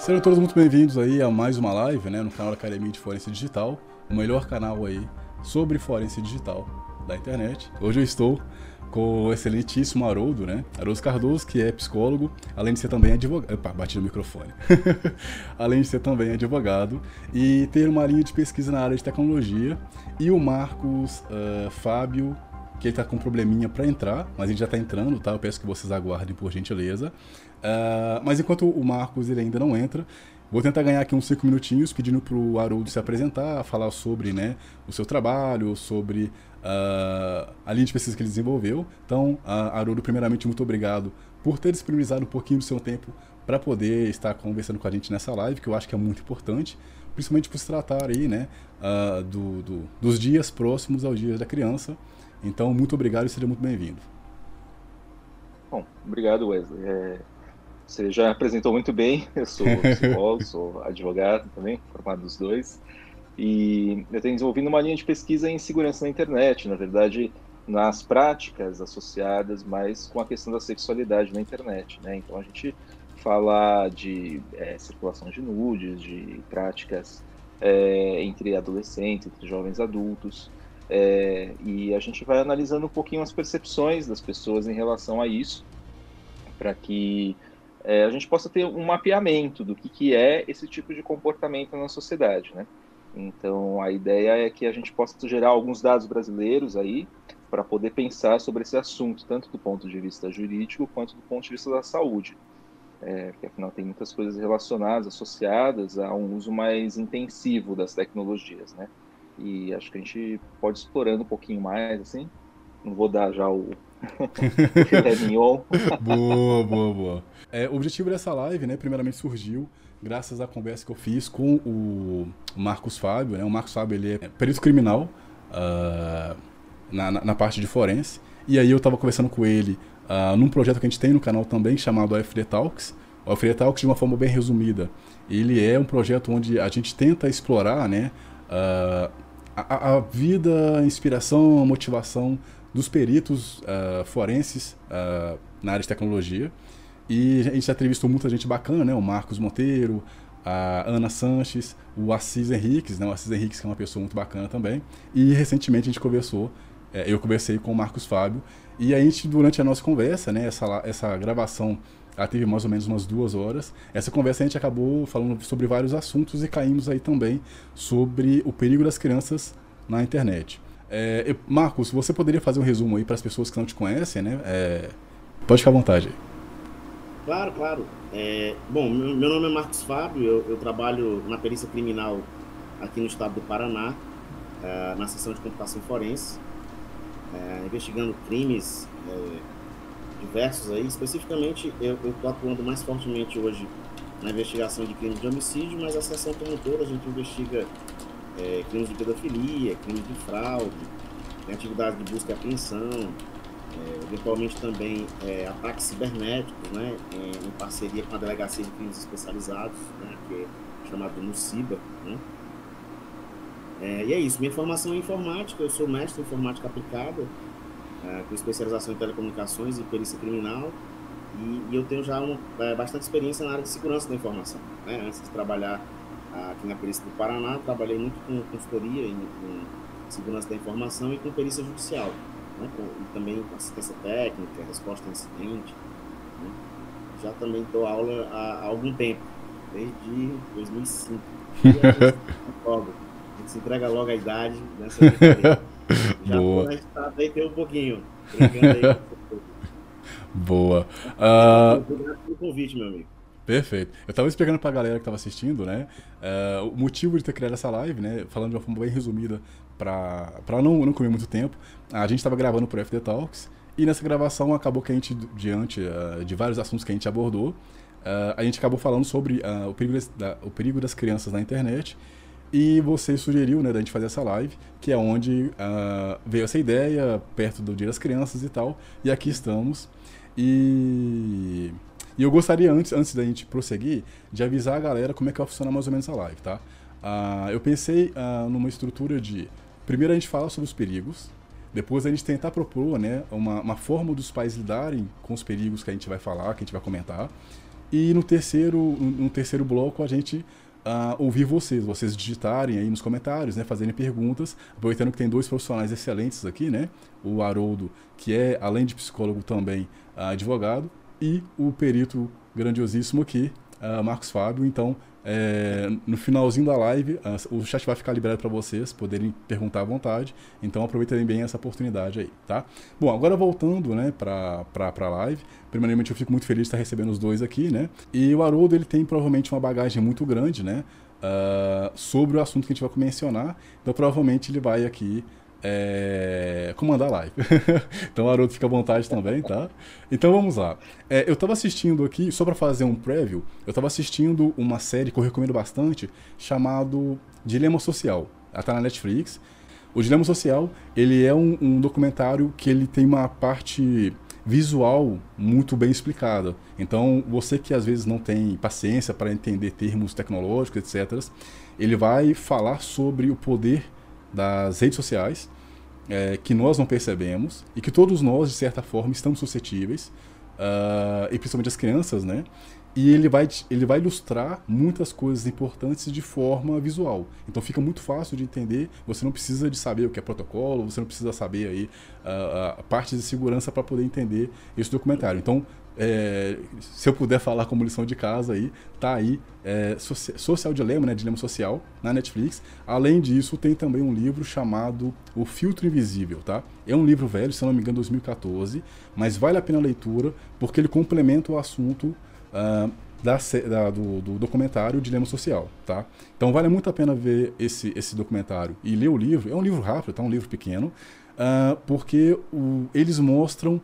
Sejam todos muito bem-vindos aí a mais uma live, né, no canal Academia de Forense Digital, o melhor canal aí sobre forense digital da internet. Hoje eu estou com o excelentíssimo Haroldo, né? Haroldo Cardoso, que é psicólogo, além de ser também advogado. Opa, bati no microfone. além de ser também advogado e ter uma linha de pesquisa na área de tecnologia. E o Marcos uh, Fábio, que ele tá com um probleminha para entrar, mas ele já tá entrando, tá? Eu peço que vocês aguardem por gentileza. Uh, mas enquanto o Marcos ele ainda não entra, Vou tentar ganhar aqui uns 5 minutinhos pedindo para o Haroldo se apresentar, falar sobre né, o seu trabalho, sobre uh, a linha de pesquisa que ele desenvolveu. Então, uh, Haroldo, primeiramente, muito obrigado por ter disponibilizado um pouquinho do seu tempo para poder estar conversando com a gente nessa live, que eu acho que é muito importante, principalmente por se tratar aí, né, uh, do, do, dos dias próximos aos dias da criança. Então, muito obrigado e seja muito bem-vindo. Bom, obrigado, Wesley. É você já apresentou muito bem. Eu sou psicólogo, sou advogado também, formado dos dois. E eu tenho desenvolvido uma linha de pesquisa em segurança na internet, na verdade, nas práticas associadas mais com a questão da sexualidade na internet. Né? Então a gente fala de é, circulação de nudes, de práticas é, entre adolescentes, entre jovens adultos. É, e a gente vai analisando um pouquinho as percepções das pessoas em relação a isso, para que é, a gente possa ter um mapeamento do que, que é esse tipo de comportamento na sociedade, né? Então, a ideia é que a gente possa gerar alguns dados brasileiros aí para poder pensar sobre esse assunto, tanto do ponto de vista jurídico quanto do ponto de vista da saúde. É, porque, afinal, tem muitas coisas relacionadas, associadas a um uso mais intensivo das tecnologias, né? E acho que a gente pode explorando um pouquinho mais, assim. Não vou dar já o, boa, boa, boa. É, o objetivo dessa live, né, primeiramente surgiu graças à conversa que eu fiz com o Marcos Fábio, né? O Marcos Fábio, ele é perito criminal uh, na, na, na, parte de forense. E aí eu estava conversando com ele uh, num projeto que a gente tem no canal também, chamado AFD Talks. O AFD Talks, de uma forma bem resumida, ele é um projeto onde a gente tenta explorar, né, uh, a, a vida, a inspiração, a motivação dos peritos uh, forenses uh, na área de tecnologia. E a gente já entrevistou muita gente bacana, né? O Marcos Monteiro, a Ana Sanches, o Assis Henriques, né? O Assis Henriques que é uma pessoa muito bacana também. E recentemente a gente conversou, é, eu conversei com o Marcos Fábio. E a gente, durante a nossa conversa, né? Essa, essa gravação ela teve mais ou menos umas duas horas. Essa conversa a gente acabou falando sobre vários assuntos e caímos aí também sobre o perigo das crianças na internet. É, Marcos, você poderia fazer um resumo aí para as pessoas que não te conhecem, né? É, pode ficar à vontade. Claro, claro. É, bom, meu, meu, nome é Marcos Fábio, eu, eu, trabalho na perícia criminal aqui no estado do Paraná, é, na seção de computação forense, é, investigando crimes é, diversos aí. Especificamente, eu estou atuando mais fortemente hoje na investigação de crimes de homicídio, mas a seção como todo a gente investiga é, crimes de pedofilia, crimes de fraude, tem atividade de busca e apreensão, é, eventualmente também é, ataques cibernéticos, né, em, em, parceria com a Delegacia de Crimes Especializados, né, que é chamado NUCIBA. Né. É, e é isso, minha formação é informática, eu sou mestre em informática aplicada, é, com especialização em telecomunicações e perícia criminal, e, e eu tenho já uma, é, bastante experiência na área de segurança da informação. Né, antes de trabalhar aqui na perícia do Paraná, trabalhei muito com consultoria em, em segurança da informação e com perícia judicial, né? com, e também com assistência técnica, resposta a incidente. Né? Já também dou aula há, há, algum tempo, desde 2005. E a gente, logo, a gente se entrega logo a idade nessa Já registrado aí tem um pouquinho. Boa. Uh... Obrigado pelo convite, meu amigo. Perfeito. Eu tava explicando pra galera que tava assistindo, né? Uh, o motivo de ter criado essa live, né? Falando de uma forma bem resumida, pra, pra não, não comer muito tempo. A gente tava gravando pro FD Talks. E nessa gravação acabou que a gente, diante uh, de vários assuntos que a gente abordou, uh, a gente acabou falando sobre o, perigo das, da, o perigo das crianças na internet. E você sugeriu, né, da gente fazer essa live, que é onde veio essa ideia, perto do Dia das Crianças e tal. E aqui estamos. E e eu gostaria, antes, antes da gente prosseguir, de avisar a galera como é que vai funcionar mais ou menos a live, tá? Uh, eu pensei uh, numa estrutura de. Primeiro a gente fala sobre os perigos, depois a gente tentar propor né, uma, uma forma dos pais lidarem com os perigos que a gente vai falar, que a gente vai comentar. E no terceiro, no terceiro bloco a gente ouvir vocês, vocês digitarem aí nos comentários, né, fazerem perguntas, aproveitando que tem dois profissionais excelentes aqui, né, o Haroldo, que é, além de psicólogo, também uh, advogado, e o perito grandiosíssimo aqui, uh, Marcos Fábio. Então, é, no finalzinho da live, uh, o chat vai ficar liberado para vocês poderem perguntar à vontade. Então, aproveitem bem essa oportunidade aí, tá? Bom, agora voltando, né, para a live. Primeiramente, eu fico muito feliz de estar recebendo os dois aqui, né? E o Haroldo, ele tem provavelmente uma bagagem muito grande, né? Uh, sobre o assunto que a gente vai mencionar. Então, provavelmente, ele vai aqui é, comandar a live. então, Haroldo, fica à vontade também, tá? Então, vamos lá. É, eu estava assistindo aqui, só para fazer um preview, eu estava assistindo uma série que eu recomendo bastante, chamado Dilema Social. Ela tá na Netflix. O Dilema Social, ele é um, um documentário que ele tem uma parte visual muito bem explicada. Então, você que às vezes não tem paciência para entender termos tecnológicos, etc., ele vai falar sobre o poder das redes sociais é, que nós não percebemos e que todos nós, de certa forma, estamos suscetíveis, uh, e principalmente as crianças, né? E ele vai, ele vai ilustrar muitas coisas importantes de forma visual. Então fica muito fácil de entender. Você não precisa de saber o que é protocolo, você não precisa saber aí uh, uh, partes de segurança para poder entender esse documentário. Então é, se eu puder falar como lição de casa aí, tá aí é, Social Dilema, né, Dilema Social, na Netflix. Além disso, tem também um livro chamado O Filtro Invisível, tá? É um livro velho, se não me engano, 2014, mas vale a pena a leitura porque ele complementa o assunto uh, da, da, do, do, documentário Dilema Social, tá? Então vale muito a pena ver esse, esse documentário e ler o livro. É um livro rápido, tá? Um livro pequeno, uh, porque o, eles mostram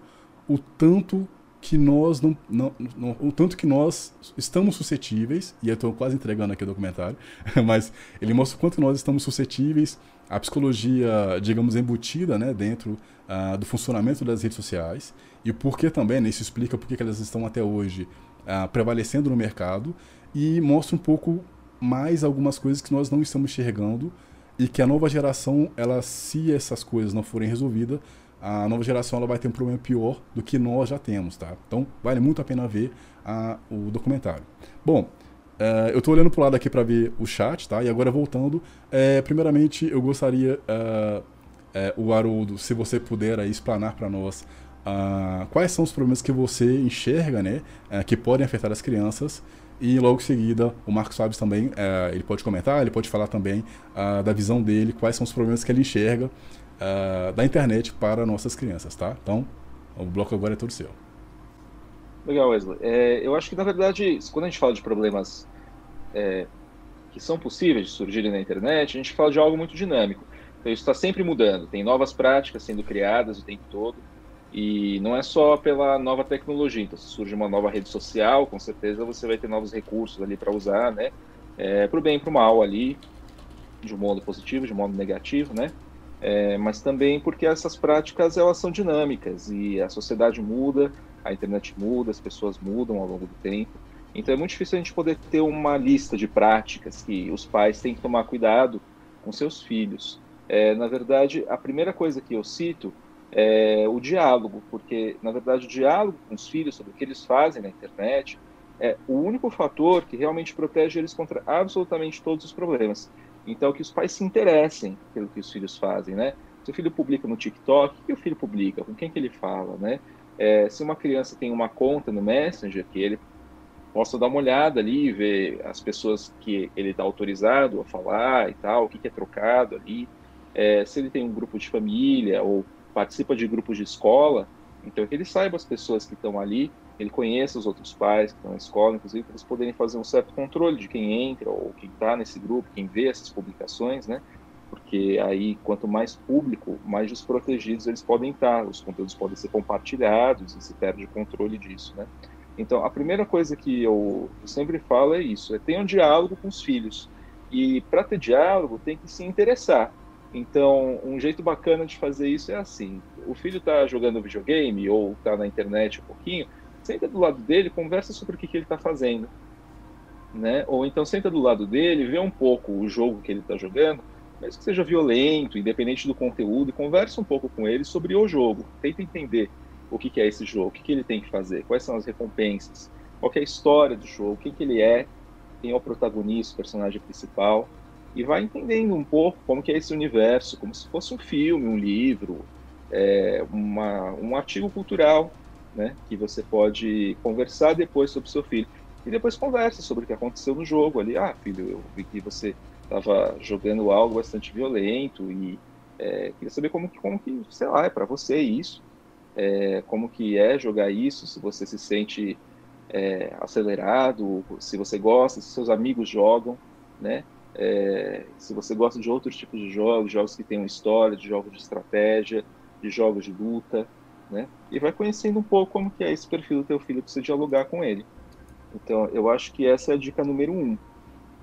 o tanto que nós não, não, não, o tanto que nós estamos suscetíveis, e eu estou quase entregando aqui o documentário, mas ele mostra o quanto nós estamos suscetíveis à psicologia, digamos, embutida né, dentro uh, do funcionamento das redes sociais, e por que também, né, isso explica por que elas estão até hoje uh, prevalecendo no mercado, e mostra um pouco mais algumas coisas que nós não estamos enxergando, e que a nova geração, ela, se essas coisas não forem resolvidas, a nova geração ela vai ter um problema pior do que nós já temos, tá? Então vale muito a pena ver a, o documentário. Bom, uh, eu estou olhando para o lado aqui para ver o chat, tá? E agora voltando, é, primeiramente eu gostaria, uh, o Haroldo, se você puder aí explanar para nós uh, quais são os problemas que você enxerga, né, que podem afetar as crianças. E logo em seguida, o Marcos Fábio também, ele pode comentar, ele pode falar também da visão dele, quais são os problemas que ele enxerga uh, da internet para nossas crianças, tá? Então, o bloco agora é todo seu. Legal, Wesley. É, eu acho que, na verdade, quando a gente fala de problemas é, que são possíveis de surgirem na internet, a gente fala de algo muito dinâmico. Então, isso está sempre mudando. Tem novas práticas sendo criadas o tempo todo. E não é só pela nova tecnologia. Então, se surge uma nova rede social, com certeza você vai ter novos recursos ali para usar, né? É, para o bem e para o mal ali, de um modo positivo, de um modo negativo, né? É, mas também porque essas práticas elas são dinâmicas e a sociedade muda, a internet muda, as pessoas mudam ao longo do tempo. Então é muito difícil a gente poder ter uma lista de práticas que os pais têm que tomar cuidado com seus filhos. É, na verdade, a primeira coisa que eu cito é o diálogo, porque na verdade o diálogo com os filhos sobre o que eles fazem na internet é o único fator que realmente protege eles contra absolutamente todos os problemas. Então, que os pais se interessem pelo que os filhos fazem, né? Se o filho publica no TikTok, o que o filho publica? Com quem que ele fala, né? É, se uma criança tem uma conta no Messenger, que ele possa dar uma olhada ali ver as pessoas que ele está autorizado a falar e tal, o que, que é trocado ali. É, se ele tem um grupo de família ou participa de grupos de escola, então que ele saiba as pessoas que estão ali ele conheça os outros pais que estão na escola, inclusive, para eles poderem fazer um certo controle de quem entra ou quem está nesse grupo, quem vê essas publicações, né? Porque aí, quanto mais público, mais desprotegidos eles podem estar, os conteúdos podem ser compartilhados e se perde o controle disso, né? Então, a primeira coisa que eu, sempre falo é isso: é ter um diálogo com os filhos. E para ter diálogo, tem que se interessar. Então, um jeito bacana de fazer isso é assim: o filho está jogando videogame ou está na internet um pouquinho, senta do lado dele, conversa sobre o que, que ele está fazendo. Né? Ou então senta do lado dele, vê um pouco o jogo que ele está jogando, mesmo que seja violento, independente do conteúdo, conversa um pouco com ele sobre o jogo. Tenta entender o que, que é esse jogo, o que, que ele tem que fazer, quais são as recompensas. qual é a história do jogo, o que, que ele é, quem é o protagonista, o personagem principal, e vai entendendo um pouco como que é esse universo, como se fosse um filme, um livro, é, uma, um artigo cultural, né, que você pode conversar depois sobre seu filho. E depois conversa sobre o que aconteceu no jogo ali. Ah, filho, eu vi que você estava jogando algo bastante violento e é, queria saber como que, como que, sei lá, é para você isso, é, como que é jogar isso, se você se sente é, acelerado, se você gosta, se seus amigos jogam, né? É, se você gosta de outros tipos de jogos, jogos que têm uma história, de jogos de estratégia, de jogos de luta, né? E vai conhecendo um pouco como que é esse perfil do teu filho para você dialogar com ele. Então, eu acho que essa é a dica número um,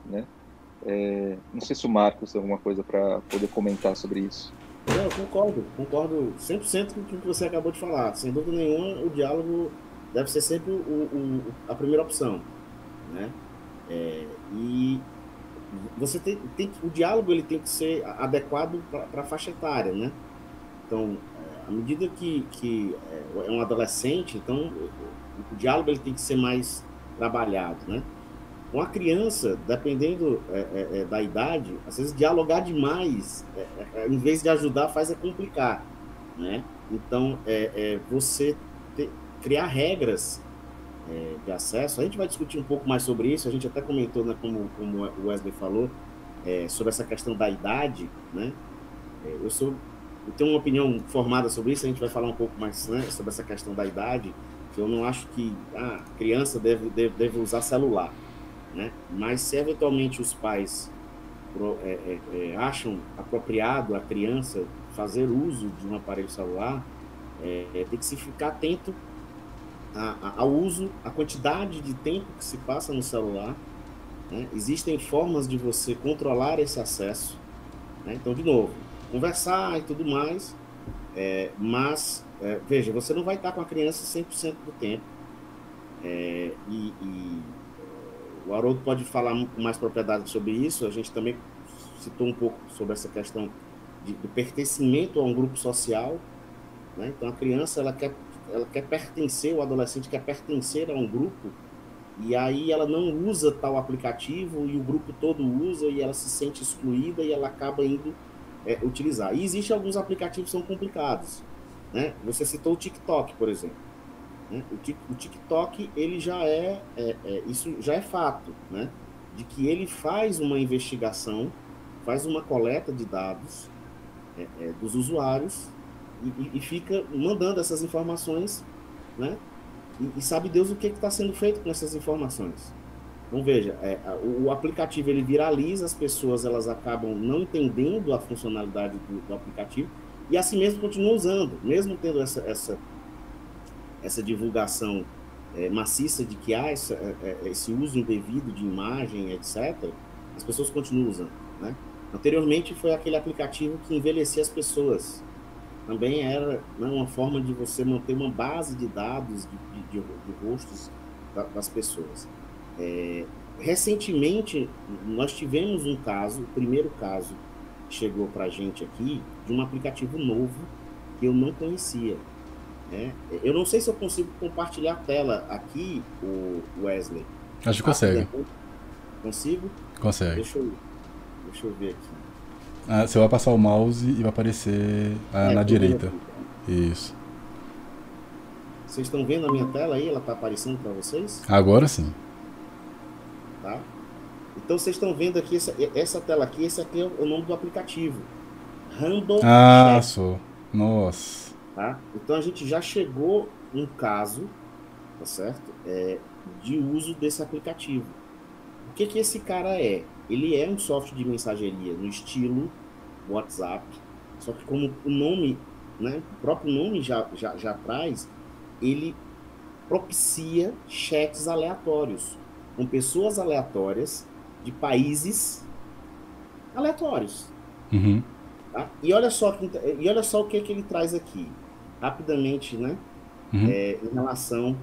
né? É, não sei se o Marcos tem alguma coisa para poder comentar sobre isso. Não, eu concordo, concordo 100% com o que você acabou de falar. Sem dúvida nenhuma, o diálogo deve ser sempre o, o, a primeira opção, né? É, e você tem, tem, o diálogo ele tem que ser adequado para a faixa etária, né? Então, à medida que, que é, é um adolescente, então o, diálogo ele tem que ser mais trabalhado, né? Uma criança, dependendo é, é, é, da idade, às vezes dialogar demais, é, é, em vez de ajudar, faz é complicar, né? Então, é, você ter, criar regras de acesso, a gente vai discutir um pouco mais sobre isso, a gente até comentou, né, como, como o Wesley falou, sobre essa questão da idade, né? eu sou eu tenho uma opinião formada sobre isso, a gente vai falar um pouco mais né, sobre essa questão da idade, que eu não acho que a ah, criança deve, deve, deve usar celular. Né? Mas se eventualmente os pais é, é, é, acham apropriado a criança fazer uso de um aparelho celular, é, é, tem que se ficar atento a, a, ao uso, a quantidade de tempo que se passa no celular. Né? Existem formas de você controlar esse acesso. Né? Então, de novo, conversar e tudo mais, é, mas veja, você não vai estar com a criança 100% do tempo. e, e o Haroldo pode falar com mais propriedade sobre isso. A gente também citou um pouco sobre essa questão de, do pertencimento a um grupo social. Né? Então, a criança ela quer, ela quer pertencer, o adolescente quer pertencer a um grupo, e aí ela não usa tal aplicativo e o grupo todo usa e ela se sente excluída e ela acaba indo é, utilizar. E existem alguns aplicativos que são complicados. Né? Você citou o TikTok, por exemplo. Né? O, TikTok ele já é, é, é, isso já é fato, né? De que ele faz uma investigação, faz uma coleta de dados é, é dos usuários e, e, fica mandando essas informações, né? E, e sabe Deus o que está sendo feito com essas informações. Então veja, é, o, aplicativo ele viraliza, as pessoas elas acabam não entendendo a funcionalidade do, do aplicativo e assim mesmo continuam usando, mesmo tendo essa, essa essa divulgação é, maciça de que há essa, é, é, esse uso indevido de imagem, etc., as pessoas continuam usando. Né? Anteriormente foi aquele aplicativo que envelhecia as pessoas. Também era né, uma forma de você manter uma base de dados de, de, de rostos das pessoas. É, recentemente, nós tivemos um caso, o primeiro caso que chegou para a gente aqui, de um aplicativo novo que eu não conhecia. Né? Eu não sei se eu consigo compartilhar a tela aqui, o Wesley. Acho que consegue. Consigo? Consegue. Deixa eu, deixa eu ver aqui. Ah, você vai passar o mouse e vai aparecer ah, é, na direita. Aqui, Isso. Vocês estão vendo a minha tela aí? Ela está aparecendo para vocês? Agora sim. Tá? Então vocês estão vendo aqui essa, essa tela aqui, esse aqui é o nome do aplicativo. Random Ah, sou. Nossa. Tá? Então a gente já chegou um caso, tá certo? É, de uso desse aplicativo. O que, que esse cara é? Ele é um software de mensageria no estilo WhatsApp, só que como o nome, né, o próprio nome já, já, já traz, ele propicia chats aleatórios com pessoas aleatórias de países aleatórios. Uhum. Tá? E olha só e olha só o que, que ele traz aqui rapidamente, né? Uhum. É, em relação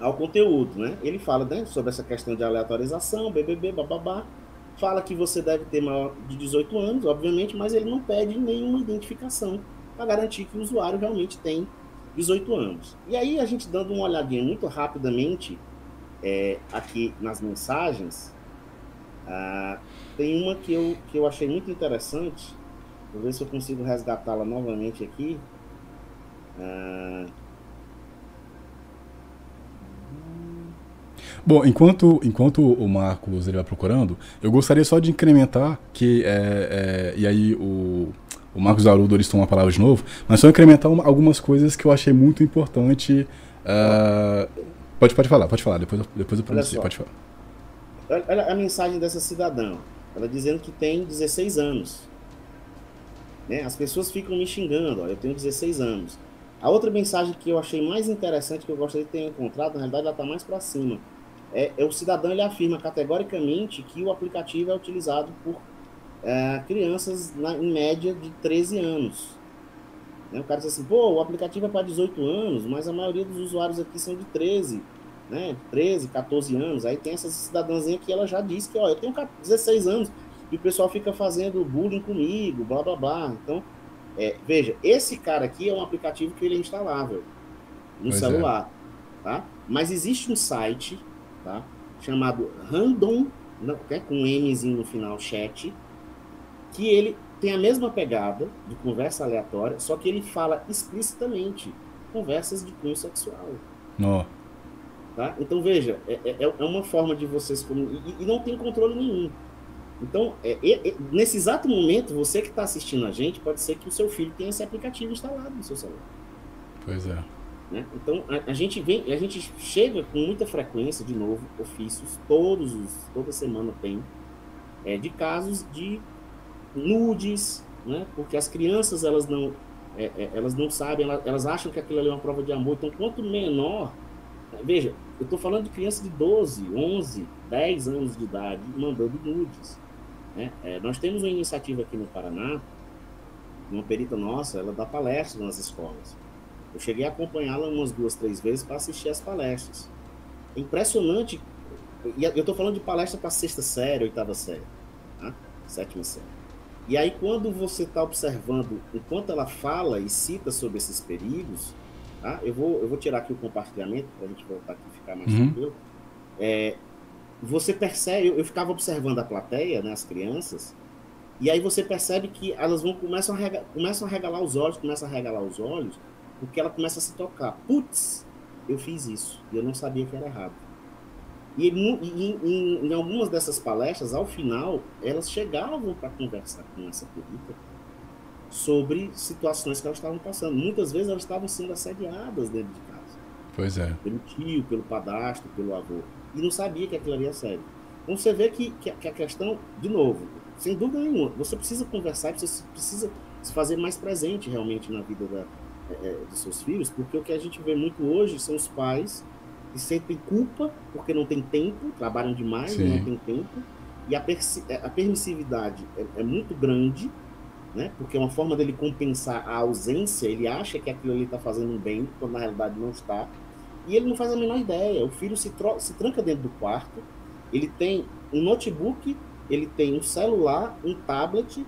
ao conteúdo, né? Ele fala né, sobre essa questão de aleatorização, BBB, bababá. Fala que você deve ter maior de 18 anos, obviamente, mas ele não pede nenhuma identificação para garantir que o usuário realmente tem 18 anos. E aí a gente dando uma olhadinha muito rapidamente é, aqui nas mensagens, ah, tem uma que eu, que eu achei muito interessante. Vou ver se eu consigo resgatá-la novamente aqui. Ah, Bom, enquanto, enquanto o Marcos ele vai procurando, eu gostaria só de incrementar que, é, é, e aí o, o Marcos Arudo eles tomam a palavra de novo, mas só incrementar uma, algumas coisas que eu achei muito importante. Uh, pode, pode falar, pode falar, depois, depois eu pronuncio, pode falar. Olha a mensagem dessa cidadã, ela dizendo que tem 16 anos. Né? As pessoas ficam me xingando, ó, eu tenho 16 anos. A outra mensagem que eu achei mais interessante, que eu gostaria de ter encontrado, na realidade ela está mais para cima é, é, o cidadão ele afirma categoricamente que o aplicativo é utilizado por é, crianças na, em média de 13 anos. Né? O cara diz assim, pô, o aplicativo é para 18 anos, mas a maioria dos usuários aqui são de 13, né? 13, 14 anos. Aí tem essa cidadãzinha que ela já disse que, ó, eu tenho 16 anos e o pessoal fica fazendo bullying comigo, blá blá blá. Então, é, veja, esse cara aqui é um aplicativo que ele é instalável no pois é. celular, é. tá? Mas existe um site tá? chamado Random, né, com um Mzinho no final, chat, que ele tem a mesma pegada de conversa aleatória, só que ele fala explicitamente conversas de cunho sexual. Oh. Tá? Então veja, é, é, é uma forma de vocês e, e, não tem controle nenhum. Então, é, é, nesse exato momento, você que está assistindo a gente, pode ser que o seu filho tenha esse aplicativo instalado no seu celular. Pois é. Né? Então a, a, gente vem, a gente chega com muita frequência, de novo, ofícios, todos os, toda semana tem, é, de casos de nudes, né? porque as crianças elas não, é, é, elas não sabem, elas, elas, acham que aquilo ali é uma prova de amor, então quanto menor, veja, eu estou falando de criança de 12, 11, 10 anos de idade mandando nudes. Né? É, nós temos uma iniciativa aqui no Paraná, uma perita nossa, ela dá palestras nas escolas. Eu cheguei a acompanhá-la umas duas, três vezes para assistir as palestras. É impressionante. E eu estou falando de palestra para sexta série, oitava série, tá? sétima série. E aí, quando você está observando, enquanto ela fala e cita sobre esses perigos, tá? eu, vou, eu vou tirar aqui o compartilhamento para a gente voltar aqui e ficar mais uhum. tranquilo. É, você percebe, eu, eu, ficava observando a plateia, né, as crianças, e aí você percebe que elas vão começam a, rega, começam a regalar os olhos, começam a regalar os olhos, porque ela começa a se tocar. Putz, eu fiz isso e eu não sabia que era errado. E em, em, em algumas dessas palestras, ao final, elas chegavam para conversar com essa perita sobre situações que elas estavam passando. Muitas vezes elas estavam sendo assediadas dentro de casa. Pois é. Pelo tio, pelo padastro, pelo avô. E não sabia que aquilo ali era sério. Então você vê que, que, que a questão, de novo, sem dúvida nenhuma, você precisa conversar, você precisa se fazer mais presente realmente na vida da, é, é, dos seus filhos, porque o que a gente vê muito hoje são os pais que sentem culpa porque não tem tempo, trabalham demais, Sim. não tem tempo, e a, é, a permissividade é, é, muito grande, né? Porque é uma forma dele compensar a ausência, ele acha que aquilo ali está fazendo um bem, quando na realidade não está, e ele não faz a menor ideia. O filho se, se tranca dentro do quarto, ele tem um notebook, ele tem um celular, um tablet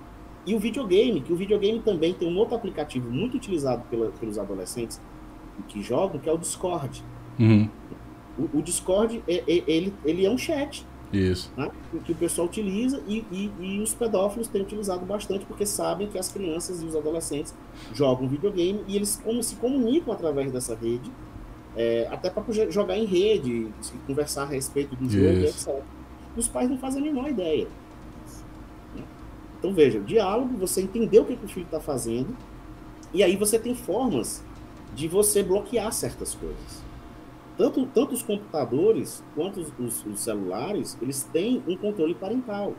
e o videogame, que o videogame também tem um outro aplicativo muito utilizado pela, pelos adolescentes que jogam, que é o Discord. Uhum. O, o, Discord, é, é, ele, ele é um chat. Isso. Né, que o pessoal utiliza e, e, e, os pedófilos têm utilizado bastante porque sabem que as crianças e os adolescentes jogam videogame e eles como, se comunicam através dessa rede, é, até para jogar em rede, conversar a respeito do jogo, etc. E os pais não fazem a menor ideia. Então veja, diálogo, você entender o que, que o filho está fazendo, e aí você tem formas de você bloquear certas coisas. Tanto, tanto os computadores quanto os, os, os celulares, eles têm um controle parental.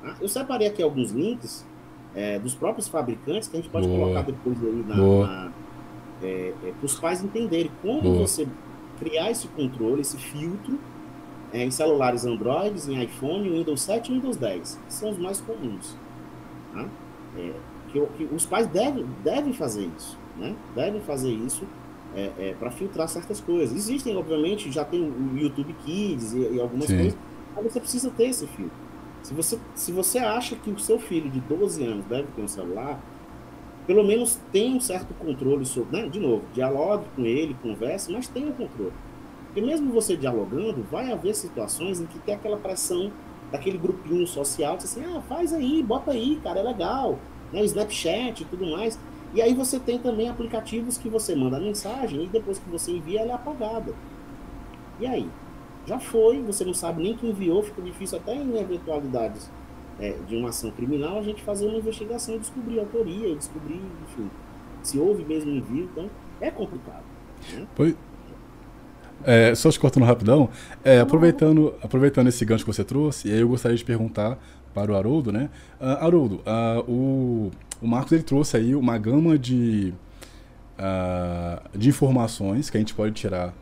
Tá? Eu separei aqui alguns links é, dos próprios fabricantes que a gente pode Boa. colocar depois aí na, na é, é, para os pais entenderem como Boa. você criar esse controle, esse filtro é, em celulares Android, em iPhone, Windows 7 e Windows 10. São os mais comuns. Né? É, que, que, os pais devem, devem fazer isso, né? devem fazer isso é, é, para filtrar certas coisas. Existem, obviamente, já tem o YouTube Kids e, e algumas Sim. coisas, mas você precisa ter esse filtro. Se você, se você acha que o seu filho de 12 anos deve ter um celular, pelo menos tenha um certo controle sobre, né? De novo, dialogue com ele, converse, mas tenha um controle. Porque mesmo você dialogando, vai haver situações em que tem aquela pressão daquele grupinho social, que assim, ah, faz aí, bota aí, cara, é legal, né? O Snapchat e tudo mais. E aí você tem também aplicativos que você manda a mensagem e depois que você envia, ela é apagada. E aí? Já foi, você não sabe nem quem enviou, fica difícil até em eventualidades é, de uma ação criminal a gente fazer uma investigação, descobrir a autoria, descobrir, enfim, se houve mesmo envio, então é complicado. Né? Pois, é, só te cortando rapidão, é, aproveitando, aproveitando esse gancho que você trouxe, aí eu gostaria de perguntar para o Haroldo, né? Uh, Haroldo, uh, o, o Marcos ele trouxe aí uma gama de, uh, de informações que a gente pode tirar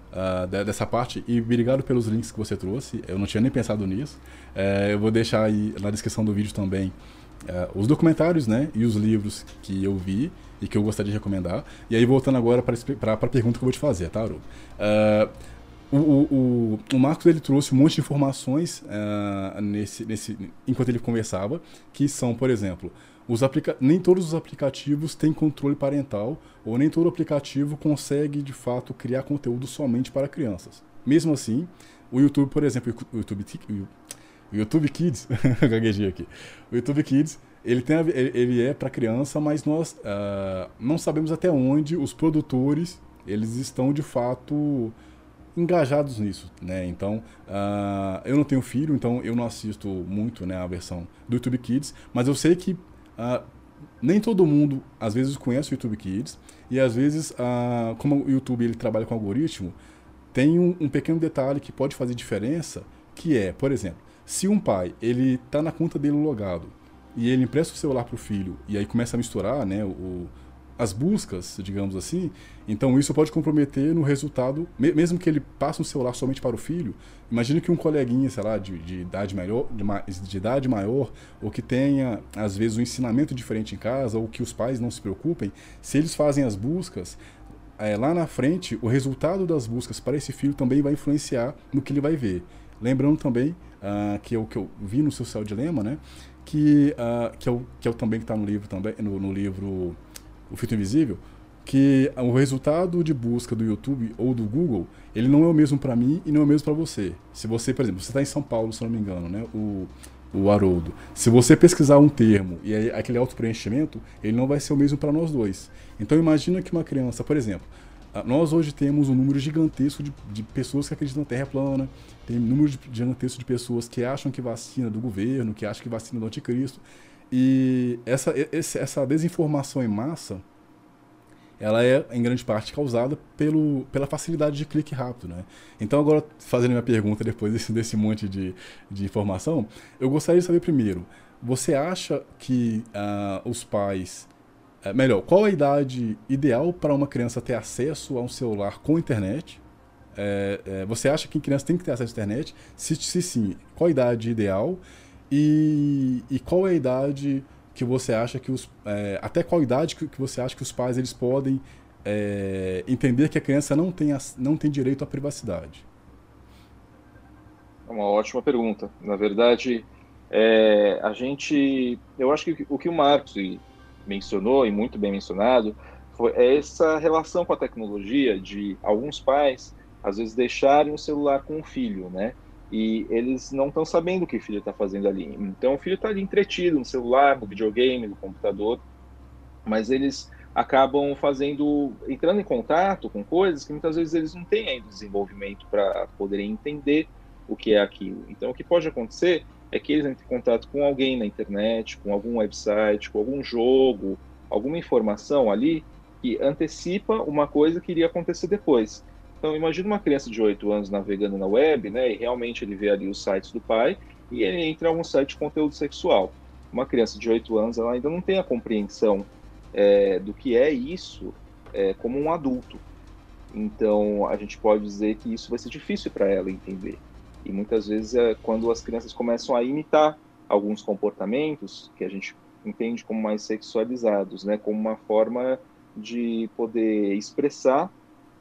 dessa parte, e obrigado pelos links que você trouxe, eu não tinha nem pensado nisso. É, eu vou deixar aí na descrição do vídeo também os documentários, né? E os livros que eu vi e que eu gostaria de recomendar. E aí, voltando agora para a pergunta que eu vou te fazer, tá, Haroldo? O, o, o, Marcos ele trouxe um monte de informações uh, nesse, nesse, enquanto ele conversava, que são, por exemplo, os aplica nem todos os aplicativos têm controle parental, ou nem todo aplicativo consegue, de fato, criar conteúdo somente para crianças. Mesmo assim, o YouTube, por exemplo, o YouTube, o YouTube Kids, gaguejei aqui, o YouTube Kids, ele, tem, ele é para criança, mas nós uh, não sabemos até onde os produtores eles estão, de fato, engajados nisso, né? Então, uh, eu não tenho filho, então eu não assisto muito, né, a versão do YouTube Kids, mas eu sei que uh, nem todo mundo, às vezes, conhece o YouTube Kids e às vezes, uh, como o YouTube ele trabalha com algoritmo, tem um, um, pequeno detalhe que pode fazer diferença, que é, por exemplo, se um pai ele está na conta dele logado e ele empresta o celular para o filho e aí começa a misturar, né, o as buscas, digamos assim, então isso pode comprometer no resultado, mesmo que ele passe um celular somente para o filho, imagine que um coleguinha, sei lá, de, de idade maior, de, de, idade maior, ou que tenha, às vezes, um ensinamento diferente em casa, ou que os pais não se preocupem, se eles fazem as buscas, é, lá na frente, o resultado das buscas para esse filho também vai influenciar no que ele vai ver. Lembrando também uh, que, o que eu vi no céu dilema, né, que, uh, que, é o, que é o também que está no livro também, no, no livro o filtro invisível, que o resultado de busca do YouTube ou do Google, ele não é o mesmo para mim e não é o mesmo para você. Se você, por exemplo, você está em São Paulo, se não me engano, né? O, o Haroldo. Se você pesquisar um termo e aí, aquele auto-preenchimento, ele não vai ser o mesmo para nós dois. Então imagina que uma criança, por exemplo, nós hoje temos um número gigantesco de, de pessoas que acreditam na Terra plana, tem um número de, gigantesco de pessoas que acham que vacina do governo, que acham que vacina do anticristo. E essa, essa desinformação em massa, ela é em grande parte causada pelo, pela facilidade de clique rápido, né? Então agora, fazendo minha pergunta depois desse, desse monte de, de informação, eu gostaria de saber primeiro, você acha que uh, os pais... Uh, melhor, qual a idade ideal para uma criança ter acesso a um celular com internet? É, é, você acha que criança tem que ter acesso à internet? Se, se sim, qual a idade ideal? E, e qual é a idade que você acha que os. É, até qual idade que, você acha que os pais eles podem é, entender que a criança não tem, não tem direito à privacidade? É uma ótima pergunta. Na verdade, é, a gente. Eu acho que o que o Marcos mencionou, e muito bem mencionado, foi essa relação com a tecnologia de alguns pais, às vezes, deixarem o celular com o filho, né? E eles não estão sabendo o que o filho está fazendo ali. Então o filho está ali entretido no celular, no videogame, no computador, mas eles acabam fazendo, entrando em contato com coisas que muitas vezes eles não têm ainda desenvolvimento para poderem entender o que é aquilo. Então o que pode acontecer é que eles entrem em contato com alguém na internet, com algum website, com algum jogo, alguma informação ali que antecipa uma coisa que iria acontecer depois. Então, imagina uma criança de 8 anos navegando na web, né, e realmente ele vê ali os sites do pai, e ele entra em algum site de conteúdo sexual. Uma criança de 8 anos, ela ainda não tem a compreensão é, do que é isso é, como um adulto. Então, a gente pode dizer que isso vai ser difícil para ela entender. E muitas vezes é quando as crianças começam a imitar alguns comportamentos que a gente entende como mais sexualizados, né, como uma forma de poder expressar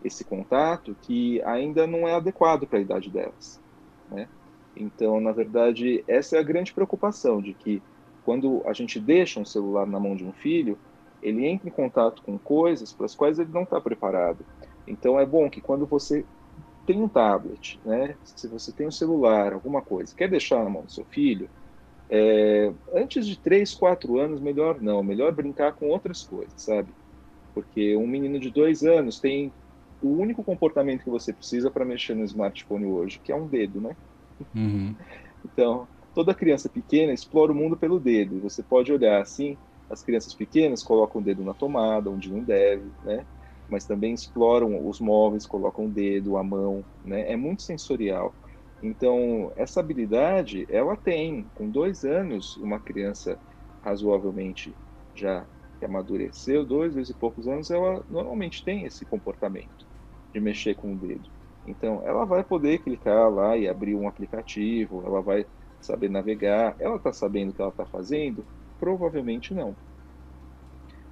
esse contato que ainda não é adequado para a idade delas, né? Então, na verdade, essa é a grande preocupação de que quando a gente deixa um celular na mão de um filho, ele entra em contato com coisas para as quais ele não está preparado. Então, é bom que quando você tem um tablet, né? Se você tem um celular, alguma coisa, quer deixar na mão do seu filho, é, antes de 3, 4 anos, melhor não, melhor brincar com outras coisas, sabe? Porque um menino de 2 anos tem o único comportamento que você precisa para mexer no smartphone hoje, que é um dedo, né? Uhum. Então, toda criança pequena explora o mundo pelo dedo. Você pode olhar assim, as crianças pequenas colocam o dedo na tomada, onde não deve, né? Mas também exploram os móveis, colocam o dedo, a mão, né? É muito sensorial. Então, essa habilidade, ela tem. Com dois anos, uma criança razoavelmente já que amadureceu, dois, dois e poucos anos, ela normalmente tem esse comportamento de mexer com o dedo. Então, ela vai poder clicar lá e abrir um aplicativo, ela vai saber navegar. Ela está sabendo o que ela está fazendo? Provavelmente não.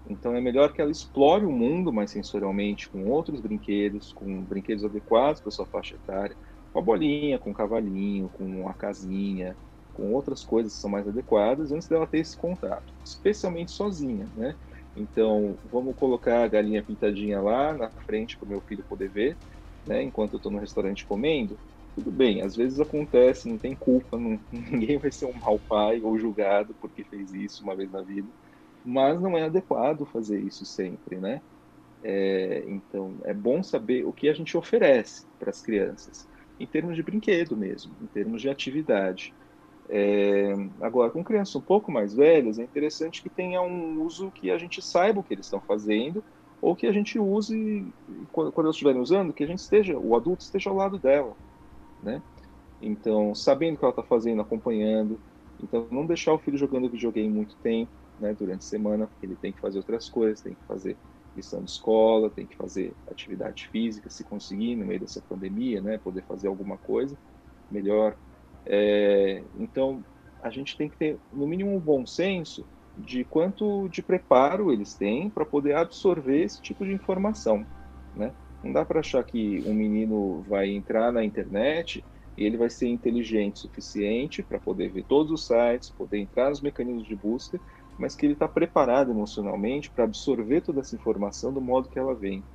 Então, é melhor que ela explore o mundo mais sensorialmente, com outros brinquedos, com brinquedos adequados para sua faixa etária, com a bolinha, com o cavalinho, com a casinha, com outras coisas que são mais adequadas, antes dela ter esse contato, especialmente sozinha, né? Então, vamos colocar a galinha pintadinha lá na frente para o meu filho poder ver, né? Enquanto eu estou no restaurante comendo. Tudo bem, às vezes acontece, não tem culpa, não, ninguém vai ser um mau pai ou julgado porque fez isso uma vez na vida, mas não é adequado fazer isso sempre, né? É, então, é bom saber o que a gente oferece para as crianças, em termos de brinquedo mesmo, em termos de atividade. É, agora, com crianças um pouco mais velhas, é interessante que tenha um uso que a gente saiba o que eles estão fazendo, ou que a gente use, quando, eles estiverem usando, que a gente esteja, o adulto esteja ao lado dela, né? Então, sabendo o que ela está fazendo, acompanhando. Então, não deixar o filho jogando videogame muito tempo, né, durante a semana, porque ele tem que fazer outras coisas, tem que fazer lição de escola, tem que fazer atividade física, se conseguir no meio dessa pandemia, né, poder fazer alguma coisa melhor é, então, a gente tem que ter, no mínimo, um bom senso de quanto de preparo eles têm para poder absorver esse tipo de informação, né? Não dá para achar que um menino vai entrar na internet e ele vai ser inteligente o suficiente para poder ver todos os sites, poder entrar nos mecanismos de busca, mas que ele está preparado emocionalmente para absorver toda essa informação do modo que ela vem,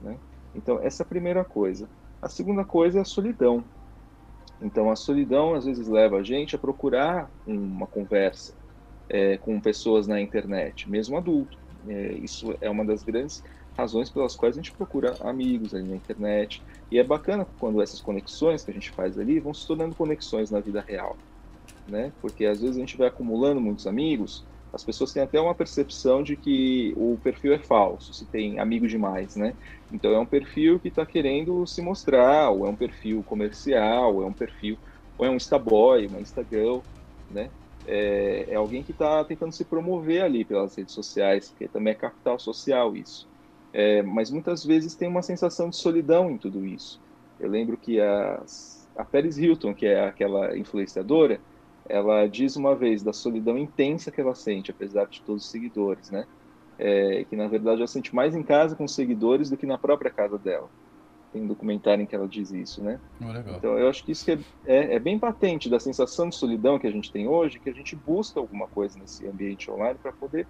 né? Então, essa é a primeira coisa. A segunda coisa é a solidão. Então, a solidão às vezes leva a gente a procurar uma conversa é, com pessoas na internet, mesmo adulto. É, isso é uma das grandes razões pelas quais a gente procura amigos ali na internet. E é bacana quando essas conexões que a gente faz ali vão se tornando conexões na vida real. Né? Porque às vezes a gente vai acumulando muitos amigos as pessoas têm até uma percepção de que o perfil é falso, se tem amigo demais, né? Então é um perfil que está querendo se mostrar, ou é um perfil comercial, ou é um perfil, ou é um instaboy, uma instagram, né? É, é alguém que está tentando se promover ali pelas redes sociais, porque também é capital social isso. É, mas muitas vezes tem uma sensação de solidão em tudo isso. Eu lembro que a, a Paris Hilton, que é aquela influenciadora, ela diz uma vez da solidão intensa que ela sente, apesar de todos os seguidores, né? É, que na verdade ela sente mais em casa com os seguidores do que na própria casa dela. Tem um documentário em que ela diz isso, né? Oh, então eu acho que isso que é, é, é, bem patente da sensação de solidão que a gente tem hoje, que a gente busca alguma coisa nesse ambiente online para poder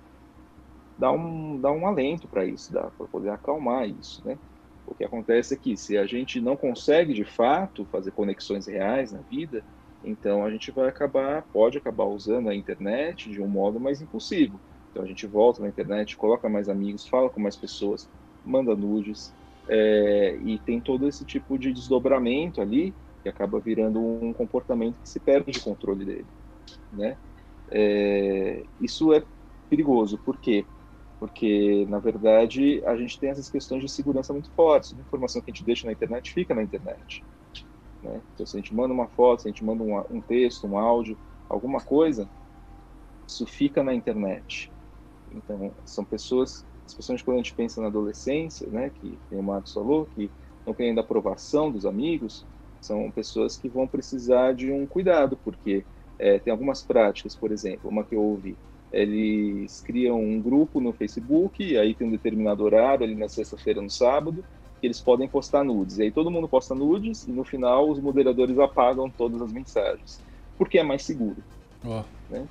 dar um, dar um alento para isso, para poder acalmar isso, né? O que acontece é que se a gente não consegue de fato fazer conexões reais na vida, então a gente vai acabar, pode acabar usando a internet de um modo mais impulsivo. Então a gente volta na internet, coloca mais amigos, fala com mais pessoas, manda nudes, é, e tem todo esse tipo de desdobramento ali que acaba virando um comportamento que se perde de controle dele, né? É, isso é perigoso, por quê? Porque, na verdade, a gente tem essas questões de segurança muito fortes. A informação que a gente deixa na internet fica na internet. Né? Então, se a gente manda uma foto, se a gente manda um, um texto, um áudio, alguma coisa, isso fica na internet. Então, são pessoas, especialmente quando a gente pensa na adolescência, né, que o Marcos falou, que não tem ainda aprovação dos amigos, são pessoas que vão precisar de um cuidado, porque é, tem algumas práticas, por exemplo, uma que eu ouvi, eles criam um grupo no Facebook, aí tem um determinado horário, ali na sexta-feira, no sábado, que eles podem postar nudes. E aí todo mundo posta nudes e no final os moderadores apagam todas as mensagens, porque é mais seguro. Oh. Né?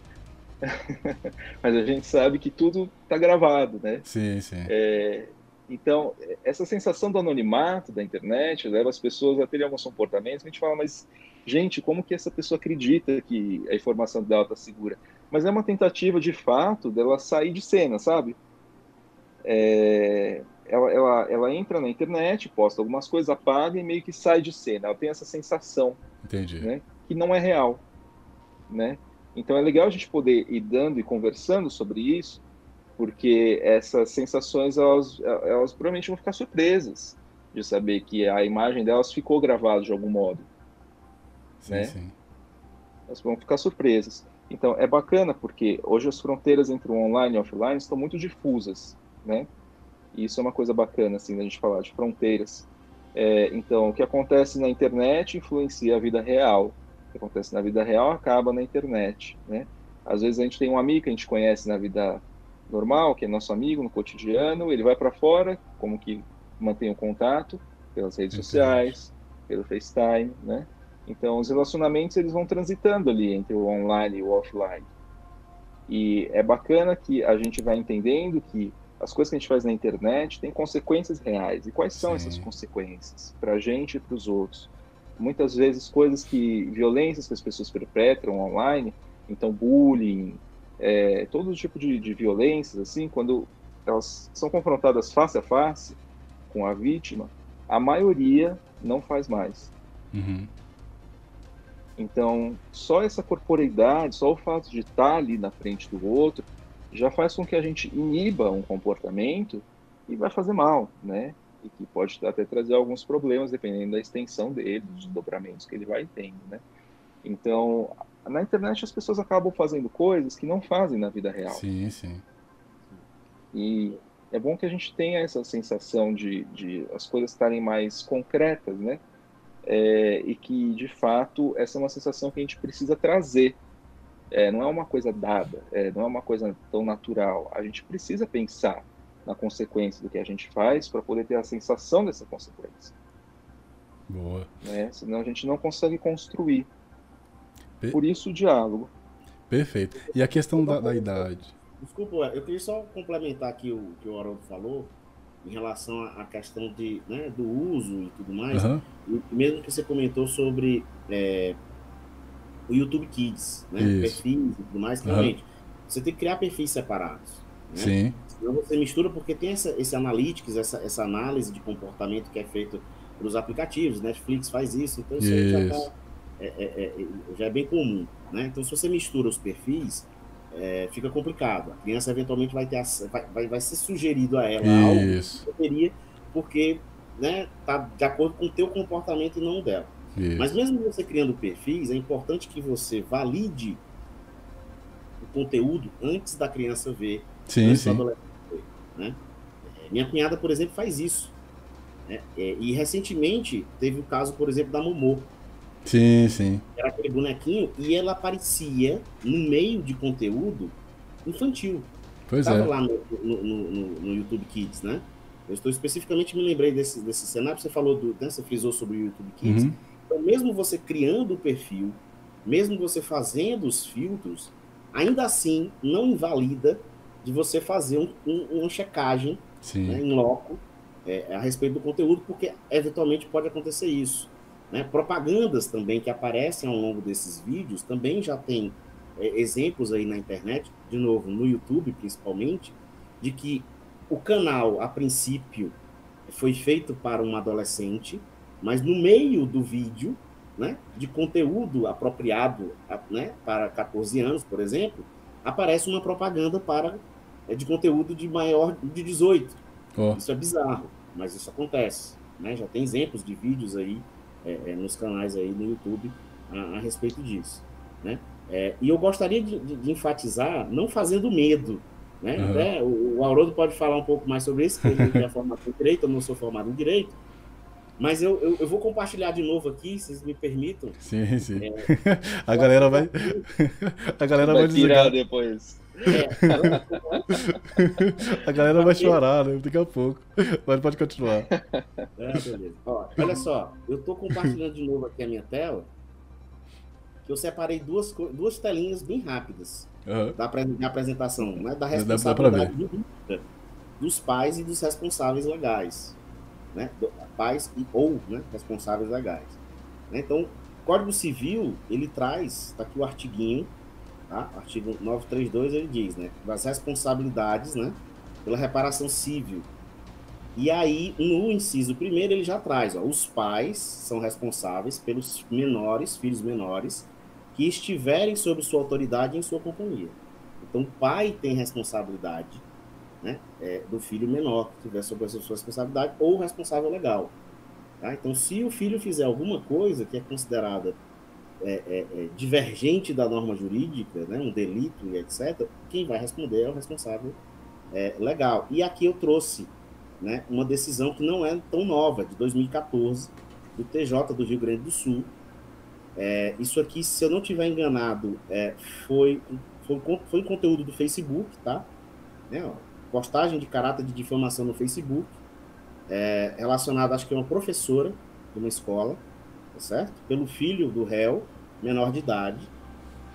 Mas a gente sabe que tudo está gravado, né? Sim, sim. É, Então, essa sensação do anonimato da internet leva as pessoas a terem alguns comportamentos. A gente fala, mas, gente, como que essa pessoa acredita que a informação dela está segura? Mas é uma tentativa, de fato, dela sair de cena, sabe? É, ela, ela, ela entra na internet, posta algumas coisas, apaga e meio que sai de cena. Ela tem essa sensação, Entendi. né? Que não é real, né? Então é legal a gente poder ir dando e conversando sobre isso, porque essas sensações elas, elas provavelmente vão ficar surpresas de saber que a imagem delas ficou gravada de algum modo. Sim, né? sim. Elas vão ficar surpresas. Então é bacana porque hoje as fronteiras entre o online e o offline estão muito difusas, né? E isso é uma coisa bacana assim da gente falar de fronteiras. É, então o que acontece na internet influencia a vida real. O que acontece na vida real acaba na internet, né? Às vezes a gente tem um amigo que a gente conhece na vida normal, que é nosso amigo no cotidiano, ele vai para fora, como que mantém o contato pelas redes Entendi. sociais, pelo FaceTime, né? Então os relacionamentos eles vão transitando ali entre o online e o offline. E é bacana que a gente vai entendendo que as coisas que a gente faz na internet têm consequências reais. E quais são Sim. essas consequências para a gente e para os outros? Muitas vezes coisas que violências que as pessoas perpetram online, então bullying, é, todo tipo de, de violências assim, quando elas são confrontadas face a face com a vítima, a maioria não faz mais. Uhum. Então, só essa corporeidade, só o fato de estar ali na frente do outro, já faz com que a gente iniba um comportamento e vai fazer mal, né? E que pode até trazer alguns problemas, dependendo da extensão dele, dos dobramentos que ele vai tendo, né? Então, na internet as pessoas acabam fazendo coisas que não fazem na vida real. Sim, sim. E é bom que a gente tenha essa sensação de, de as coisas estarem mais concretas, né? É, e que, de fato, essa é uma sensação que a gente precisa trazer. É, não é uma coisa dada, é, não é uma coisa tão natural. A gente precisa pensar na consequência do que a gente faz para poder ter a sensação dessa consequência. Boa. Né? Senão a gente não consegue construir. Pe- Por isso o diálogo. Perfeito. E a questão da, da idade? Desculpa, eu queria só complementar aqui o que o Haroldo falou em relação à questão de, né, do uso e tudo mais. E mesmo que você comentou sobre é, o YouTube Kids, né? Isso. Perfis e tudo mais, realmente você tem que criar perfis separados. Né? Sim. Senão você mistura porque tem essa, esse analytics, essa, essa análise de comportamento que é feito pelos aplicativos. Netflix faz isso, então isso, aí já, Isso. tá- é, é- é- já é bem comum. Né? Então, se você mistura os perfis, é, fica complicado. A criança eventualmente vai, ter, vai, vai, vai ser sugerido a ela algo Isso. que deveria, porque né, tá de acordo com o teu comportamento e não o dela. Isso. Mas mesmo você criando perfis, é importante que você valide o conteúdo antes da criança ver, Sim, antes do sim. adolescente ver, né? É, Minha cunhada, por exemplo, faz isso. né? É, E recentemente teve o caso, por exemplo, da Momô. Sim, sim. Era aquele bonequinho e ela aparecia no meio de conteúdo infantil. Pois Estava é. lá no, no, no, no YouTube Kids, né? Eu estou especificamente me lembrei desse, desse cenário. Você falou do, né, você frisou sobre o YouTube Kids. Uhum. Então, mesmo você criando o perfil, mesmo você fazendo os filtros, ainda assim não invalida de você fazer um, um- uma checagem né, em loco é, a respeito do conteúdo, porque eventualmente pode acontecer isso. né? Propagandas também que aparecem ao longo desses vídeos também já tem é, exemplos aí na internet, de novo, no YouTube principalmente, de que o canal, a princípio, foi feito para um adolescente, mas no meio do vídeo, né, de conteúdo apropriado né, para 14 anos, por exemplo, aparece uma propaganda para é, de conteúdo de maior de 18. Ó, Isso é bizarro, mas isso acontece. Né? Já tem exemplos de vídeos aí é, é, nos canais aí no YouTube a, a respeito disso. Né? É, e eu gostaria de, de- de enfatizar, não fazendo medo. Né? Uhum. Até o, o Haroldo pode falar um pouco mais sobre isso, porque ele tem a formação em direito, eu não sou formado em direito. Mas eu, eu, eu vou compartilhar de novo aqui, se vocês me permitam. sim, sim. É. A galera vai. A galera vai Vai tirar desligar. depois. É, A galera vai chorar, né? Daqui a pouco. Mas pode continuar. É, beleza. Ó, olha só, eu estou compartilhando de novo aqui a minha tela, que eu separei duas, duas telinhas bem rápidas Aham. da, da apresentação, né, da Dá- dá pra responsabilidade dos pais e dos responsáveis legais, né? Pais e ou né, responsáveis legais. Né? Então, o Código Civil ele traz, está aqui o artiguinho, tá? Artigo 932 ele diz, né, das responsabilidades, né, pela reparação civil. E aí, no inciso primeiro, ele já traz, ó, os pais são responsáveis pelos menores, filhos menores, que estiverem sob sua autoridade em sua companhia. Então, o pai tem responsabilidade né, é, do filho menor que estiver sob a sua responsabilidade ou responsável legal. Tá? Então, se o filho fizer alguma coisa que é considerada é, é, é, divergente da norma jurídica, né, um delito e etc., quem vai responder é o responsável é, legal. E aqui eu trouxe né, uma decisão que não é tão nova, de 2014, do TJ do Rio Grande do Sul, é, isso aqui, se eu não tiver enganado, é, foi, foi, foi conteúdo do Facebook, tá? Né, ó, postagem de caráter de difamação no Facebook, é, relacionada, acho que é uma professora de uma escola, tá certo? Pelo filho do réu, menor de idade,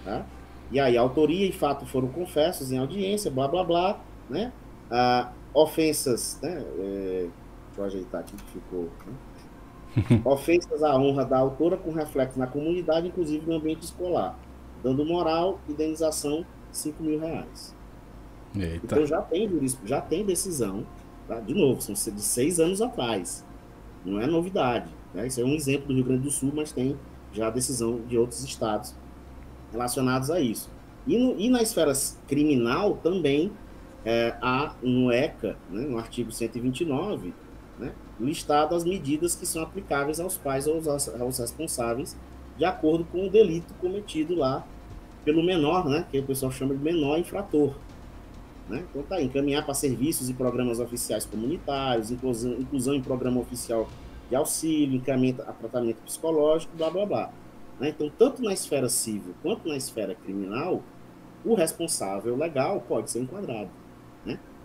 tá? E aí, autoria e fato foram confessos em audiência, blá, blá, blá, né? Ah, ofensas, né? É, deixa eu ajeitar aqui que ficou... Né? Ofensas à honra da autora com reflexo na comunidade, inclusive no ambiente escolar. Dando moral, indenização, 5 mil reais. Eita. Então já tem já tem decisão, tá? de novo, são de seis anos atrás. Não é novidade. Né? Isso é um exemplo do Rio Grande do Sul, mas tem já decisão de outros estados relacionados a isso. E, no, e na esfera criminal também é, há no ECA, né, no artigo 129, né, listado as medidas que são aplicáveis aos pais ou aos, aos responsáveis, de acordo com o delito cometido lá pelo menor, né, que o pessoal chama de menor infrator. Né? Então tá, encaminhar para serviços e programas oficiais comunitários, inclusão, inclusão em programa oficial de auxílio, encaminhamento a tratamento psicológico, blá blá blá. Né? Então, tanto na esfera civil quanto na esfera criminal, o responsável legal pode ser enquadrado.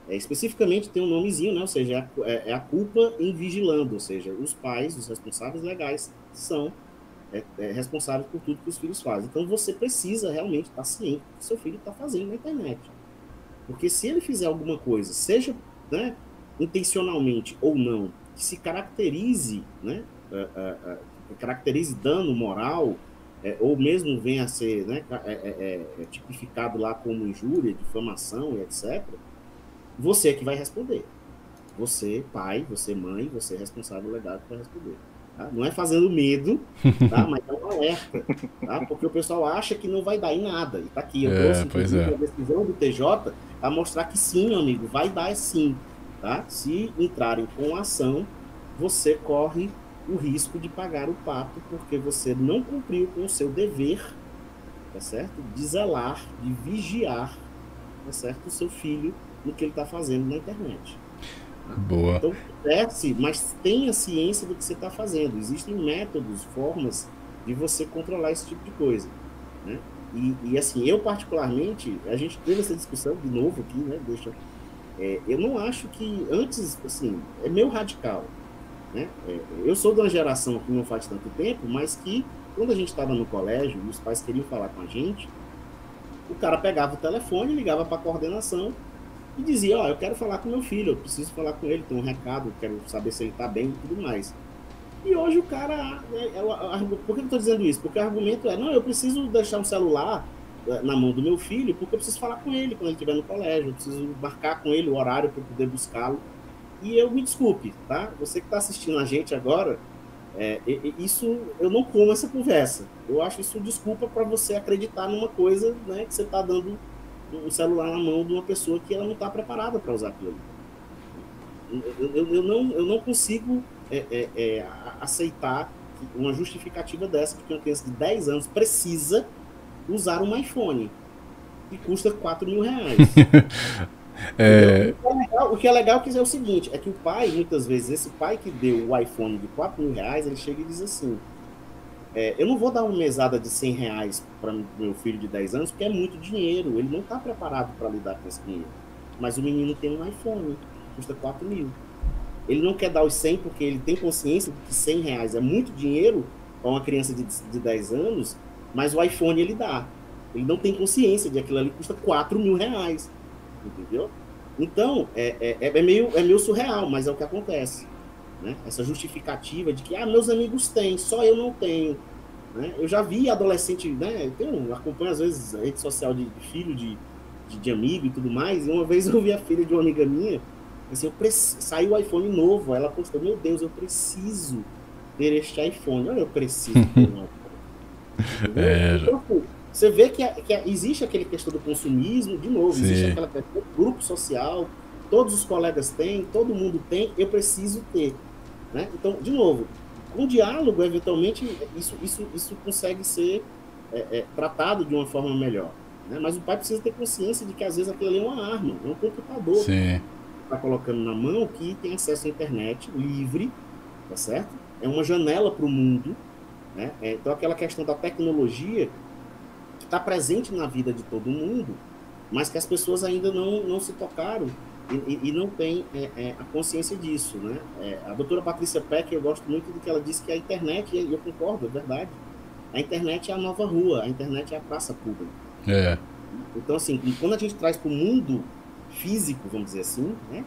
É, especificamente tem um nomezinho, né? ou seja, é é, é a, culpa em vigilando, ou seja, os pais, os responsáveis legais, são é, é, responsáveis por tudo que os filhos fazem. Então você precisa realmente estar ciente do que seu filho está fazendo na internet. Porque se ele fizer alguma coisa, seja né, intencionalmente ou não, que se caracterize, né, caracterize dano moral, ou mesmo venha a ser né, tipificado lá como injúria, difamação e etc., você é que vai responder. Você, pai, você, mãe, você é responsável que vai responder. Tá? Não é fazendo medo, tá? mas é um alerta. Tá? Porque o pessoal acha que não vai dar em nada. E tá aqui, eu é, trouxe é. a decisão do TJ a mostrar que sim, meu amigo, vai dar sim. Tá? Se entrarem com ação, você corre o risco de pagar o pato porque você não cumpriu com o seu dever, tá certo? De zelar, de vigiar, tá certo? O seu filho no que ele está fazendo na internet. Boa. Então, desce, mas tenha ciência do que você está fazendo. Existem métodos, formas de você controlar esse tipo de coisa. Né? E, e, assim, eu particularmente, a gente teve essa discussão de novo aqui, né? Deixa. É, eu não acho que antes, assim, é meio radical. Né? É, eu sou de uma geração que não faz tanto tempo, mas que quando a gente estava no colégio os pais queriam falar com a gente, o cara pegava o telefone, ligava para a coordenação e dizia, ó, oh, eu quero falar com meu filho, eu preciso falar com ele, tem um recado, quero saber se ele tá bem e tudo mais. E hoje o cara. É, é, por que eu tô dizendo isso? Porque o argumento é, não, eu preciso deixar um celular é, na mão do meu filho, porque eu preciso falar com ele quando ele estiver no colégio, eu preciso marcar com ele o horário para poder buscá-lo. E eu me desculpe, tá? Você que está assistindo a gente agora, é, isso eu não como essa conversa. Eu acho isso desculpa para você acreditar numa coisa né, que você está dando um celular na mão de uma pessoa que ela não está preparada para usar aquilo. Eu, eu, eu, não, eu não consigo é, é, é, aceitar uma justificativa dessa, porque uma criança de 10 anos precisa usar um iPhone que custa 4 mil reais. É... O, que é legal, o que é legal é o seguinte, é que o pai, muitas vezes, esse pai que deu o iPhone de 4 mil reais, ele chega e diz assim, é, eu não vou dar uma mesada de 100 reais para meu filho de 10 anos, porque é muito dinheiro. Ele não está preparado para lidar com esse dinheiro. Mas o menino tem um iPhone, custa 4 mil. Ele não quer dar os 100 porque ele tem consciência de que 100 reais é muito dinheiro para uma criança de, de 10 anos, mas o iPhone ele dá. Ele não tem consciência de que aquilo ali custa 4 mil reais. Entendeu? Então, é, é, é, meio, é meio surreal, mas é o que acontece. Né? Essa justificativa de que, ah, meus amigos têm, só eu não tenho. Né? Eu já vi adolescente, né? Eu tenho, acompanho às vezes a rede social de, de filho de, de, de, amigo e tudo mais, e uma vez eu vi a filha de uma amiga minha, assim, eu saiu o iPhone novo, ela postou, meu Deus, eu preciso ter este iPhone. Olha, eu preciso ter um iPhone. é, então, você vê que, que, existe aquele questão do consumismo, de novo, Sim. existe aquela questão do grupo social, todos os colegas têm, todo mundo tem, eu preciso ter. Né? Então, de novo, com diálogo, eventualmente, isso, isso, isso consegue ser é, é, tratado de uma forma melhor. Né? Mas o pai precisa ter consciência de que às vezes aquilo ali é uma arma, é um computador Sim. Está colocando na mão que tem acesso à internet livre, tá certo? É uma janela para o mundo. Né? É, então, aquela questão da tecnologia que está presente na vida de todo mundo, mas que as pessoas ainda não, não se tocaram e, e não têm é, é, a consciência disso. Né? É, a doutora Patrícia Peck, eu gosto muito do que ela disse que a internet, e eu concordo, é verdade, a internet é a nova rua, a internet é a praça pública. É. Então, assim, quando a gente traz para o mundo físico, vamos dizer assim, né?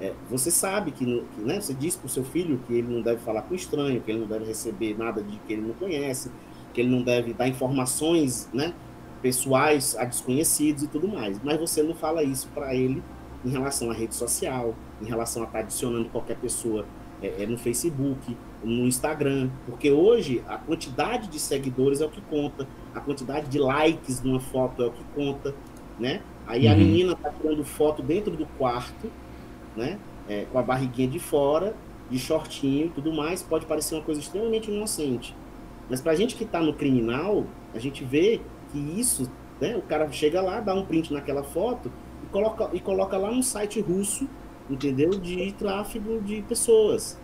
É, você sabe que, que né, você diz para o seu filho que ele não deve falar com estranho, que ele não deve receber nada de que ele não conhece, que ele não deve dar informações né, pessoais a desconhecidos e tudo mais. Mas você não fala isso para ele em relação à rede social, em relação a estar tá adicionando qualquer pessoa é, é, no Facebook, no Instagram, porque hoje a quantidade de seguidores é o que conta, a quantidade de likes numa foto é o que conta, né? Aí uhum. a menina tá tirando foto dentro do quarto, né? É, com a barriguinha de fora, de shortinho e tudo mais, pode parecer uma coisa extremamente inocente. Mas para a gente que está no criminal, a gente vê que isso, né, o cara chega lá, dá um print naquela foto e coloca, e coloca lá no site russo, entendeu? De tráfego de pessoas.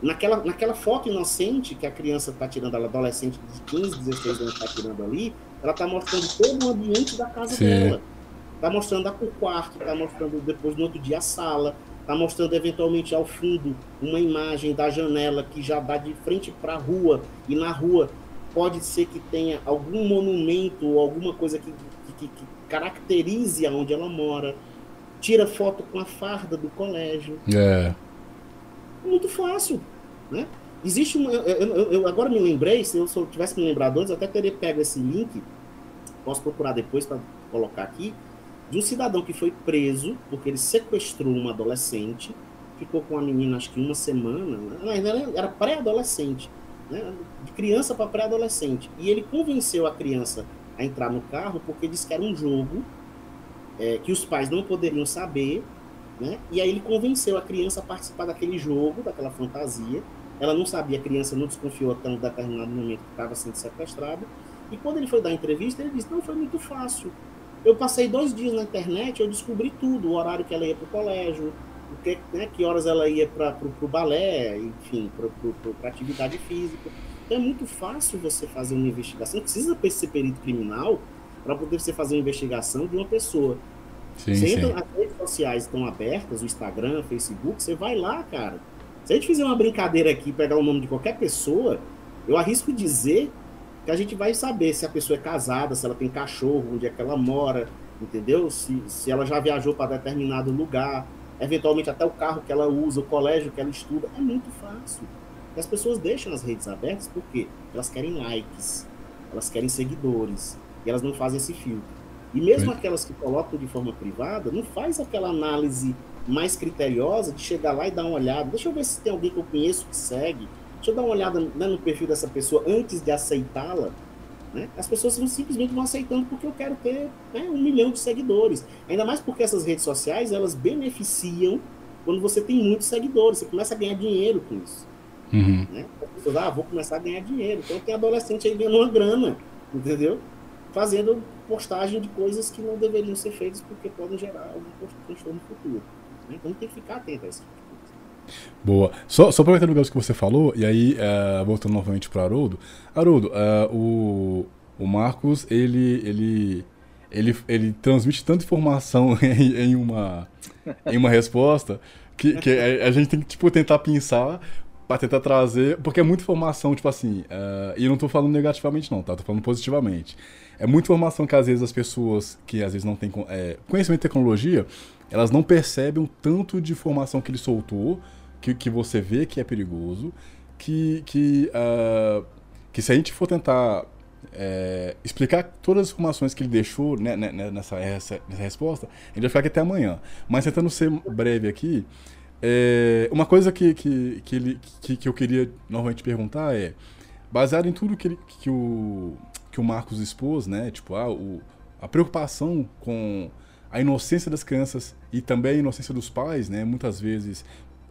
Naquela, naquela foto inocente que a criança está tirando, ela adolescente de 15, 16 anos está tirando ali, ela está mostrando todo o ambiente da casa Sim. dela. Está mostrando o quarto, está mostrando depois no outro dia a sala, está mostrando eventualmente ao fundo uma imagem da janela que já dá de frente para a rua, e na rua pode ser que tenha algum monumento ou alguma coisa que, que, que caracterize aonde ela mora. Tira foto com a farda do colégio. É. Muito fácil, né? Existe um. Eu, eu, eu agora me lembrei, se eu, se eu tivesse me lembrado antes, eu até teria pego esse link, posso procurar depois para colocar aqui de um cidadão que foi preso porque ele sequestrou uma adolescente, ficou com a menina acho que uma semana, né? era pré-adolescente, né? de criança para pré-adolescente. E ele convenceu a criança a entrar no carro porque disse que era um jogo é, que os pais não poderiam saber, né? E aí ele convenceu a criança a participar daquele jogo, daquela fantasia. Ela não sabia, a criança não desconfiou até um determinado momento que estava sendo sequestrada. E quando ele foi dar a entrevista, ele disse: Não, foi muito fácil. Eu passei dois dias na internet, eu descobri tudo, o horário que ela ia para o colégio, o que, né, que horas ela ia para o balé, enfim, para atividade física. Então é muito fácil você fazer uma investigação, não precisa ser perito criminal para poder você fazer uma investigação de uma pessoa. Sim, você entra, as redes sociais estão abertas, o Instagram, o Facebook, você vai lá, cara. Se a gente fizer uma brincadeira aqui, pegar o nome de qualquer pessoa, eu arrisco dizer que a gente vai saber se a pessoa é casada, se ela tem cachorro, onde é que ela mora, entendeu? Se, se ela já viajou para determinado lugar, eventualmente até o carro que ela usa, o colégio que ela estuda. É muito fácil. E as pessoas deixam as redes abertas porque elas querem likes, elas querem seguidores, e elas não fazem esse filtro. E mesmo aquelas que colocam de forma privada, não faz aquela análise mais criteriosa de chegar lá e dar uma olhada. Deixa eu ver se tem alguém que eu conheço que segue. Deixa eu dar uma olhada né, no perfil dessa pessoa antes de aceitá-la. Né? As pessoas simplesmente vão aceitando porque eu quero ter né, um milhão de seguidores. Ainda mais porque essas redes sociais elas beneficiam quando você tem muitos seguidores. Você começa a ganhar dinheiro com isso. Uhum. Né? As pessoas, ah, vou começar a ganhar dinheiro. Então tem adolescente aí ganhando uma grana, entendeu? Fazendo postagem de coisas que não deveriam ser feitas porque podem gerar algum transtorno no futuro. Né? Então tem que ficar atento a isso. Boa. Só, só aproveitando o que você falou, e aí, uh, voltando novamente para Haroldo. Haroldo, uh, o, o Marcos, ele, ele, ele, ele transmite tanta informação em, em uma, em uma resposta que, que a, a, gente tem que tipo, tentar pensar para tentar trazer, porque é muita informação, tipo assim, uh, e não tô falando negativamente não, tá? Tô falando positivamente. É muita informação que às vezes as pessoas que às vezes não têm é, conhecimento de tecnologia elas não percebem o tanto de informação que ele soltou, que, que você vê que é perigoso, que, que, uh, que se a gente for tentar é, explicar todas as informações que ele deixou né, né, né, nessa, essa, nessa resposta, a gente vai ficar aqui até amanhã. Mas tentando ser breve aqui, é, uma coisa que, que, que, ele, que, que eu queria novamente perguntar é, baseado em tudo que, ele, que, o, que o Marcos expôs, né? Tipo, ah, o, a preocupação com a inocência das crianças e também a inocência dos pais, né? Muitas vezes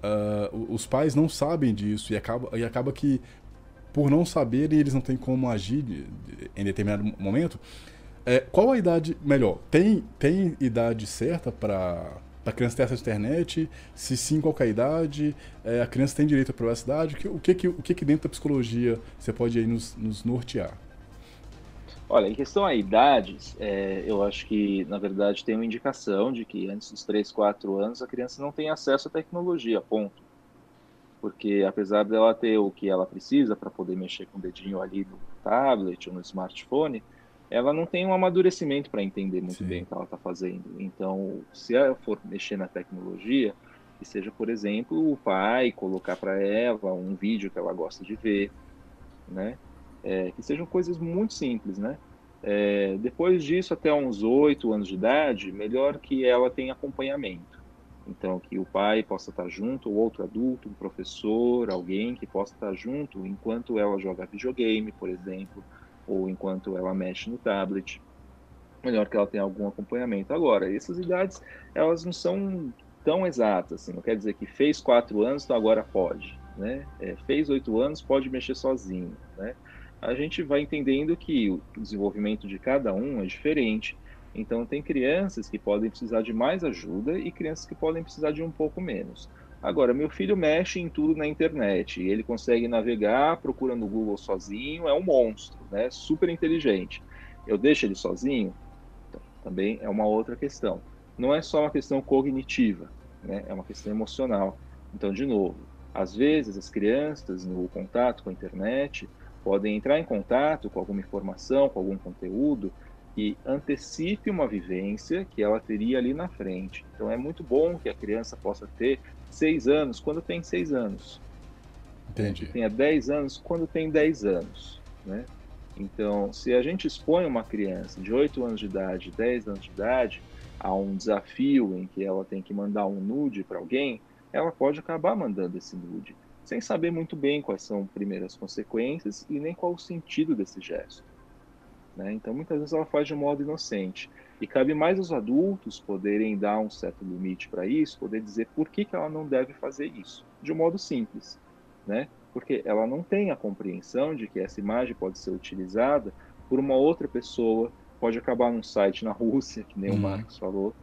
uh, os pais não sabem disso e acaba, e acaba que por não saberem eles não têm como agir em determinado momento. É, qual a idade melhor? Tem, tem idade certa para a criança ter acesso à internet? Se sim, qual é a idade? É, a criança tem direito à privacidade? O que, o que, o que, dentro da psicologia você pode aí nos, nos nortear? Olha, em questão a idades, é, eu acho que, na verdade, tem uma indicação de que antes dos 3, 4 anos a criança não tem acesso à tecnologia, ponto. Porque apesar dela ter o que ela precisa para poder mexer com o dedinho ali no tablet ou no smartphone, ela não tem um amadurecimento para entender muito Sim. bem o que ela está fazendo. Então, se ela for mexer na tecnologia, que seja, por exemplo, o pai colocar para ela um vídeo que ela gosta de ver, né? É, que sejam coisas muito simples, né? É, depois disso, até uns oito anos de idade, melhor que ela tenha acompanhamento. Então, que o pai possa estar junto, ou outro adulto, um professor, alguém que possa estar junto enquanto ela joga videogame, por exemplo, ou enquanto ela mexe no tablet. Melhor que ela tenha algum acompanhamento. Agora, essas idades, elas não são tão exatas, assim, não quer dizer que fez quatro anos, então agora pode. Né? É, fez oito anos, pode mexer sozinho. Né? A gente vai entendendo que o desenvolvimento de cada um é diferente. Então, tem crianças que podem precisar de mais ajuda e crianças que podem precisar de um pouco menos. Agora, meu filho mexe em tudo na internet, ele consegue navegar procurando no Google sozinho, é um monstro, né? super inteligente. Eu deixo ele sozinho? Então, também é uma outra questão. Não é só uma questão cognitiva, né? é uma questão emocional. Então, de novo, às vezes as crianças, no contato com a internet, podem entrar em contato com alguma informação, com algum conteúdo que antecipe uma vivência que ela teria ali na frente. Então é muito bom que a criança possa ter seis anos quando tem seis anos. Entendi. Tenha dez anos quando tem dez anos, né? Então, se a gente expõe uma criança de 8 anos de idade, 10 anos de idade, a um desafio em que ela tem que mandar um nude para alguém, ela pode acabar mandando esse nude sem saber muito bem quais são as primeiras consequências e nem qual o sentido desse gesto. Né? Então, muitas vezes ela faz de um modo inocente. E cabe mais aos adultos poderem dar um certo limite para isso, poder dizer por que, que ela não deve fazer isso, de um modo simples. Né? Porque ela não tem a compreensão de que essa imagem pode ser utilizada por uma outra pessoa, pode acabar num site na Rússia, que nem uhum. o Marcos falou.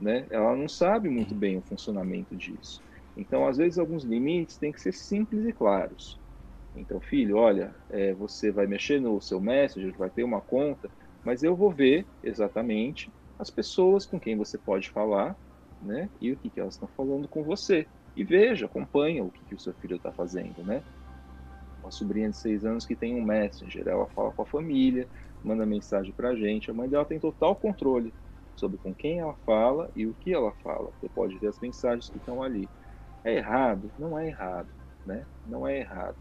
Né? Ela não sabe muito bem o funcionamento disso. Então, às vezes, alguns limites têm que ser simples e claros. Então, filho, olha, é, você vai mexer no seu Messenger, vai ter uma conta, mas eu vou ver exatamente as pessoas com quem você pode falar, né? E o que, que elas estão falando com você. E veja, acompanha o que, que o seu filho está fazendo, né? Uma sobrinha de seis anos que tem um Messenger, ela fala com a família, manda mensagem para a gente. A mãe dela tem total controle sobre com quem ela fala e o que ela fala. Você pode ver as mensagens que estão ali. É errado? Não é errado, né? Não é errado.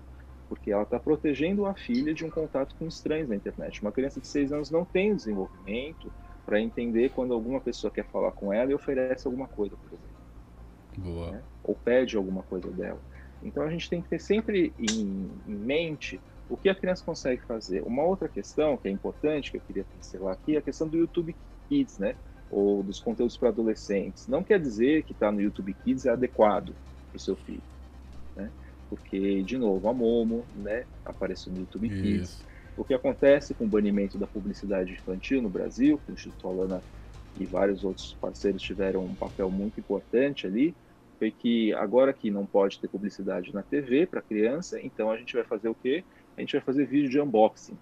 Porque ela está protegendo a filha de um contato com estranhos na internet. Uma criança de 6 anos não tem desenvolvimento para entender quando alguma pessoa quer falar com ela e oferece alguma coisa, por exemplo. Né? Ou pede alguma coisa dela. Então a gente tem que ter sempre em, em mente o que a criança consegue fazer. Uma outra questão que é importante, que eu queria pincelar aqui, é a questão do YouTube Kids, né? Ou dos conteúdos para adolescentes. Não quer dizer que está no YouTube Kids é adequado para o seu filho. Né? Porque, de novo, a Momo né, apareceu no YouTube Isso. Kids. O que acontece com o banimento da publicidade infantil no Brasil, que o Instituto Alana e vários outros parceiros tiveram um papel muito importante ali, foi que agora que não pode ter publicidade na TV para criança, então a gente vai fazer o quê? A gente vai fazer vídeo de unboxing.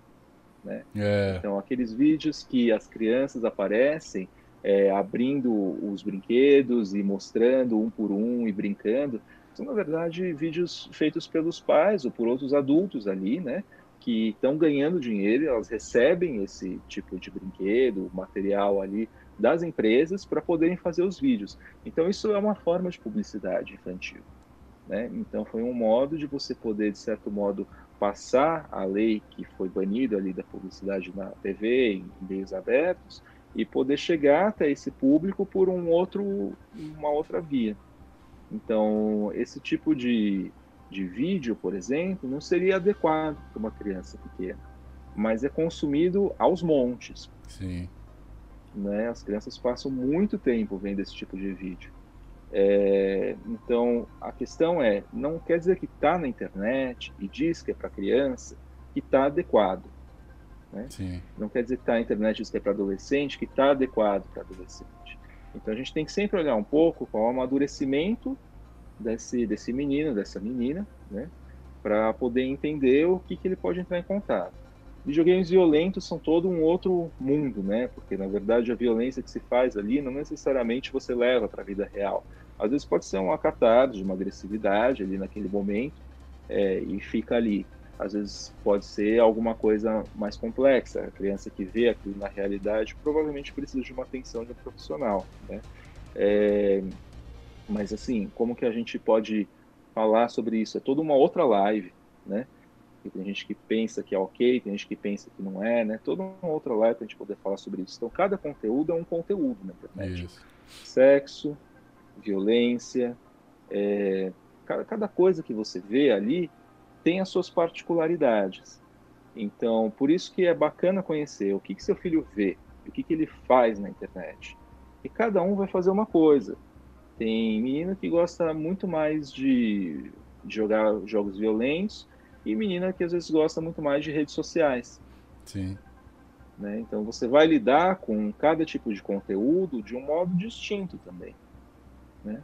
Né? É. Então, aqueles vídeos que as crianças aparecem é, abrindo os brinquedos e mostrando um por um e brincando. São, na verdade, vídeos feitos pelos pais ou por outros adultos ali, né? Que estão ganhando dinheiro, elas recebem esse tipo de brinquedo, material ali das empresas para poderem fazer os vídeos. Então, isso é uma forma de publicidade infantil. Né? Então, foi um modo de você poder, de certo modo, passar a lei que foi banida ali da publicidade na TV, em meios abertos, e poder chegar até esse público por um outro, uma outra via. Então, esse tipo de, de vídeo, por exemplo, não seria adequado para uma criança pequena, mas é consumido aos montes. Sim. Né? As crianças passam muito tempo vendo esse tipo de vídeo. É, então, a questão é, não quer dizer que está na internet e diz que é para criança que está adequado. Né? Não quer dizer que está na internet diz que é para adolescente que está adequado para adolescente. Então, a gente tem que sempre olhar um pouco qual é o amadurecimento desse, desse menino, dessa menina, né? para poder entender o que, que ele pode entrar em contato. Videogames violentos são todo um outro mundo, né? Porque na verdade a violência que se faz ali não necessariamente você leva para a vida real. Às vezes pode ser um acatado de uma agressividade ali naquele momento é, e fica ali. Às vezes pode ser alguma coisa mais complexa. A criança que vê aquilo na realidade provavelmente precisa de uma atenção de um profissional, né? É, mas assim, como que a gente pode falar sobre isso? É toda uma outra live, né? Tem gente que pensa que é ok, tem gente que pensa que não é, né? Toda uma outra live para a gente poder falar sobre isso. Então, cada conteúdo é um conteúdo na internet. Isso. Sexo, violência, é, cada, cada coisa que você vê ali tem as suas particularidades. Então, por isso que é bacana conhecer o que, que seu filho vê, o que, que ele faz na internet. E cada um vai fazer uma coisa. Tem menino que gosta muito mais de, de jogar jogos violentos, e menina que às vezes gosta muito mais de redes sociais. Sim. Né? Então você vai lidar com cada tipo de conteúdo de um modo distinto também. Né?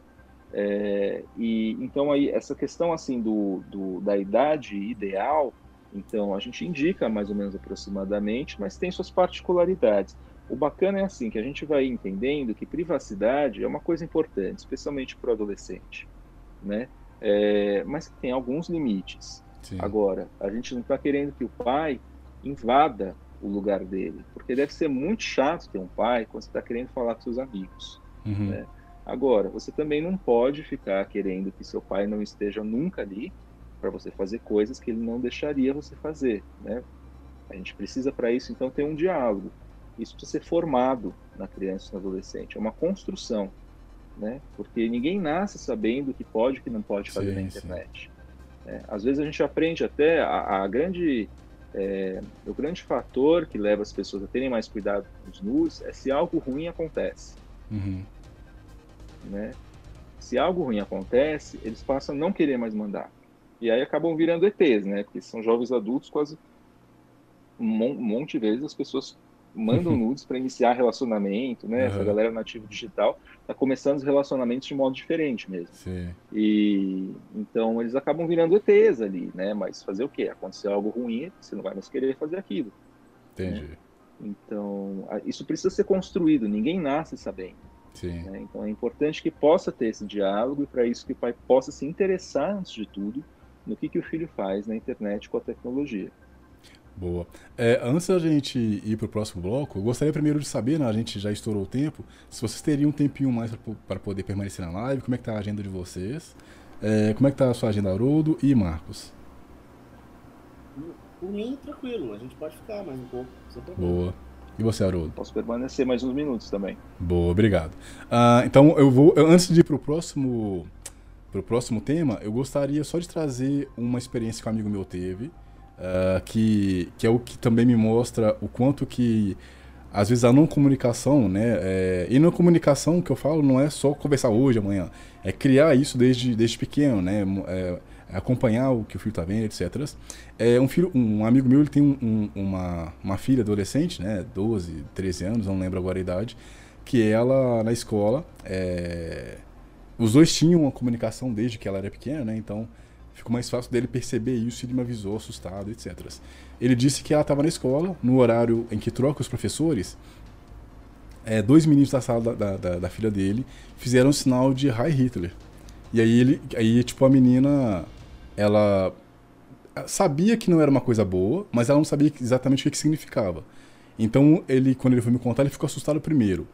É, e então aí essa questão assim do, do, da idade ideal, então a gente indica mais ou menos aproximadamente, mas tem suas particularidades. O bacana é assim que a gente vai entendendo que privacidade é uma coisa importante, especialmente para o adolescente, né? É, mas tem alguns limites. Sim. Agora, a gente não está querendo que o pai invada o lugar dele, porque deve ser muito chato ter um pai quando você está querendo falar com seus amigos. Uhum. Né? Agora, você também não pode ficar querendo que seu pai não esteja nunca ali para você fazer coisas que ele não deixaria você fazer, né? A gente precisa para isso então ter um diálogo. Isso precisa ser formado na criança e no adolescente. É uma construção, né? Porque ninguém nasce sabendo o que pode e o que não pode fazer sim, na internet. É, às vezes a gente aprende até a, a grande é, o grande fator que leva as pessoas a terem mais cuidado com os nus é se algo ruim acontece. Uhum. Né? Se algo ruim acontece, eles passam a não querer mais mandar. E aí acabam virando ETs, né? Porque são jovens adultos, quase um monte de vezes as pessoas mandam nudes para iniciar relacionamento, né? Uhum. Essa galera nativa digital tá começando os relacionamentos de modo diferente mesmo. Sim. E então eles acabam virando ETs ali, né? Mas fazer o quê? Aconteceu algo ruim, você não vai mais querer fazer aquilo. Entendi. Né? Então, isso precisa ser construído, ninguém nasce sabendo. Sim. Né? Então é importante que possa ter esse diálogo e para isso que o pai possa se interessar, antes de tudo, no que, que o filho faz na internet com a tecnologia. Boa. É, antes da gente ir para o próximo bloco, eu gostaria primeiro de saber, né, a gente já estourou o tempo, se vocês teriam um tempinho mais para poder permanecer na live, como é que está a agenda de vocês, é, como é que está a sua agenda, Haroldo e Marcos? Por mim, tranquilo, a gente pode ficar mais um pouco, sem problema. Boa. E você, Haroldo? Posso permanecer mais uns minutos também. Boa, obrigado. Ah, então, eu vou, eu, antes de ir para o próximo, pro próximo tema, eu gostaria só de trazer uma experiência que um amigo meu teve, uh, que, que é o que também me mostra o quanto que às vezes a não comunicação, né? É, e não comunicação que eu falo não é só conversar hoje, amanhã, é criar isso desde, desde pequeno, né? É acompanhar o que o filho está vendo, etc. É, um, filho, um amigo meu ele tem um, um, uma, uma filha adolescente, né? 12, 13 anos, não lembro agora a idade, que ela na escola. É, os dois tinham uma comunicação desde que ela era pequena, né? Então ficou mais fácil dele perceber isso ele me avisou, assustado, etc. Ele disse que ela estava na escola, no horário em que troca os professores, é, dois meninos da sala da, da, da, filha dele fizeram um sinal de High Hitler. E aí, ele, aí, tipo, a menina, ela sabia que não era uma coisa boa, mas ela não sabia exatamente o que, significava. Então, ele, quando ele foi me contar, ele ficou assustado primeiro.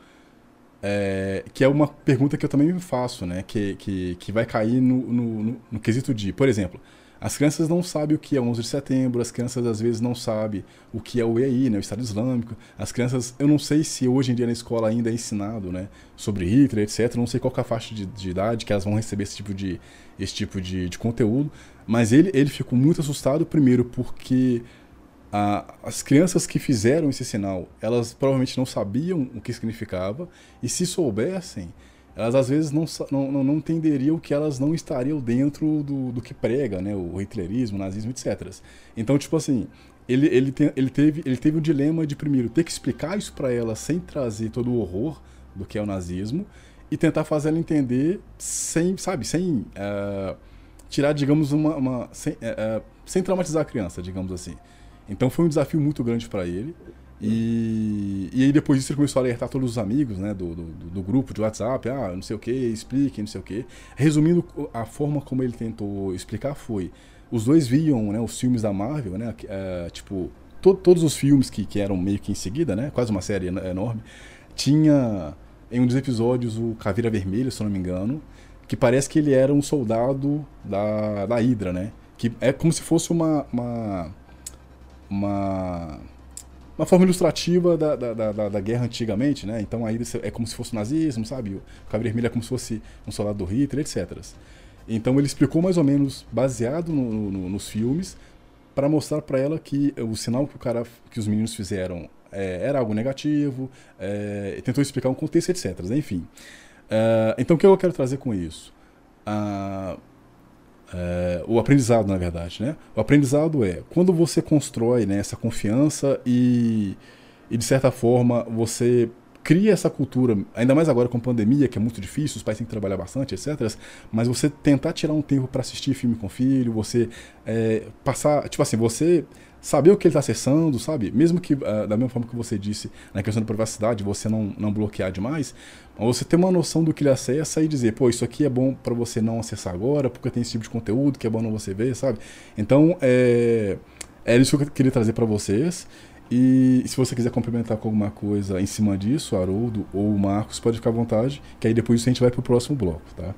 é, que é uma pergunta que eu também me faço, né? Que, que, que vai cair no, no, no, no quesito de, por exemplo, as crianças não sabem o que é 11 de setembro, as crianças às vezes não sabem o que é o EI, né, o Estado Islâmico. As crianças, eu não sei se hoje em dia na escola ainda é ensinado né, sobre Hitler, etc. Não sei qual é a faixa de, de, idade que elas vão receber esse tipo de, esse tipo de, de conteúdo. Mas ele, ele ficou muito assustado, primeiro, porque a, as crianças que fizeram esse sinal, elas provavelmente não sabiam o que significava, e se soubessem, elas às vezes não, não, não entenderiam que elas não estariam dentro do, do que prega, né? O hitlerismo, o nazismo, etc. Então, tipo assim, ele, ele, tem, ele, teve, ele teve o dilema de, primeiro, ter que explicar isso para ela sem trazer todo o horror do que é o nazismo e tentar fazer ela entender sem, sabe, sem uh, tirar, digamos, uma... uma sem, uh, sem traumatizar a criança, digamos assim. Então foi um desafio muito grande para ele. E, e aí depois disso ele começou a alertar todos os amigos né, do, do, do grupo de WhatsApp, ah, não sei o que, explique, não sei o que. Resumindo, a forma como ele tentou explicar foi, os dois viam né, os filmes da Marvel, né, uh, tipo, to, todos os filmes que, que eram meio que em seguida, né, quase uma série enorme, tinha em um dos episódios o Caveira Vermelha, se eu não me engano, que parece que ele era um soldado da, da Hydra, né, que é como se fosse uma, uma, uma uma forma ilustrativa da, da, da, da, guerra antigamente, né? Então aí é como se fosse o nazismo, sabe? O Cabo Vermelho é como se fosse um soldado do Hitler, etc. Então ele explicou mais ou menos, baseado no, no, nos filmes, para mostrar para ela que o sinal que o cara, que os meninos fizeram é, era algo negativo, é, tentou explicar um contexto, etc. Enfim. Uh, então o que eu quero trazer com isso? Uh, é, o aprendizado, na verdade, né? O aprendizado é quando você constrói né, essa confiança e, e, de certa forma, você cria essa cultura, ainda mais agora com pandemia, que é muito difícil, os pais têm que trabalhar bastante, etc. Mas você tentar tirar um tempo para assistir filme com filho, você é, passar, tipo assim, você saber o que ele está acessando, sabe? Mesmo que, uh, da mesma forma que você disse na questão da privacidade, você não, não bloquear demais, você ter uma noção do que ele acessa e dizer, pô, isso aqui é bom para você não acessar agora, porque tem esse tipo de conteúdo que é bom não você ver, sabe? Então, é, é isso que eu queria trazer para vocês. E se você quiser complementar com alguma coisa em cima disso, Haroldo ou Marcos, pode ficar à vontade, que aí depois a gente vai para o próximo bloco, tá?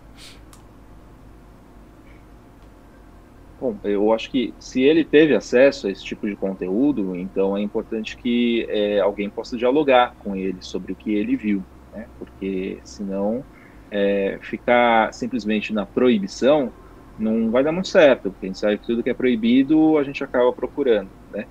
Bom, eu acho que se ele teve acesso a esse tipo de conteúdo, então é importante que é, alguém possa dialogar com ele sobre o que ele viu, né? Porque senão é, ficar simplesmente na proibição não vai dar muito certo, porque a gente sabe que tudo que é proibido a gente acaba procurando, né?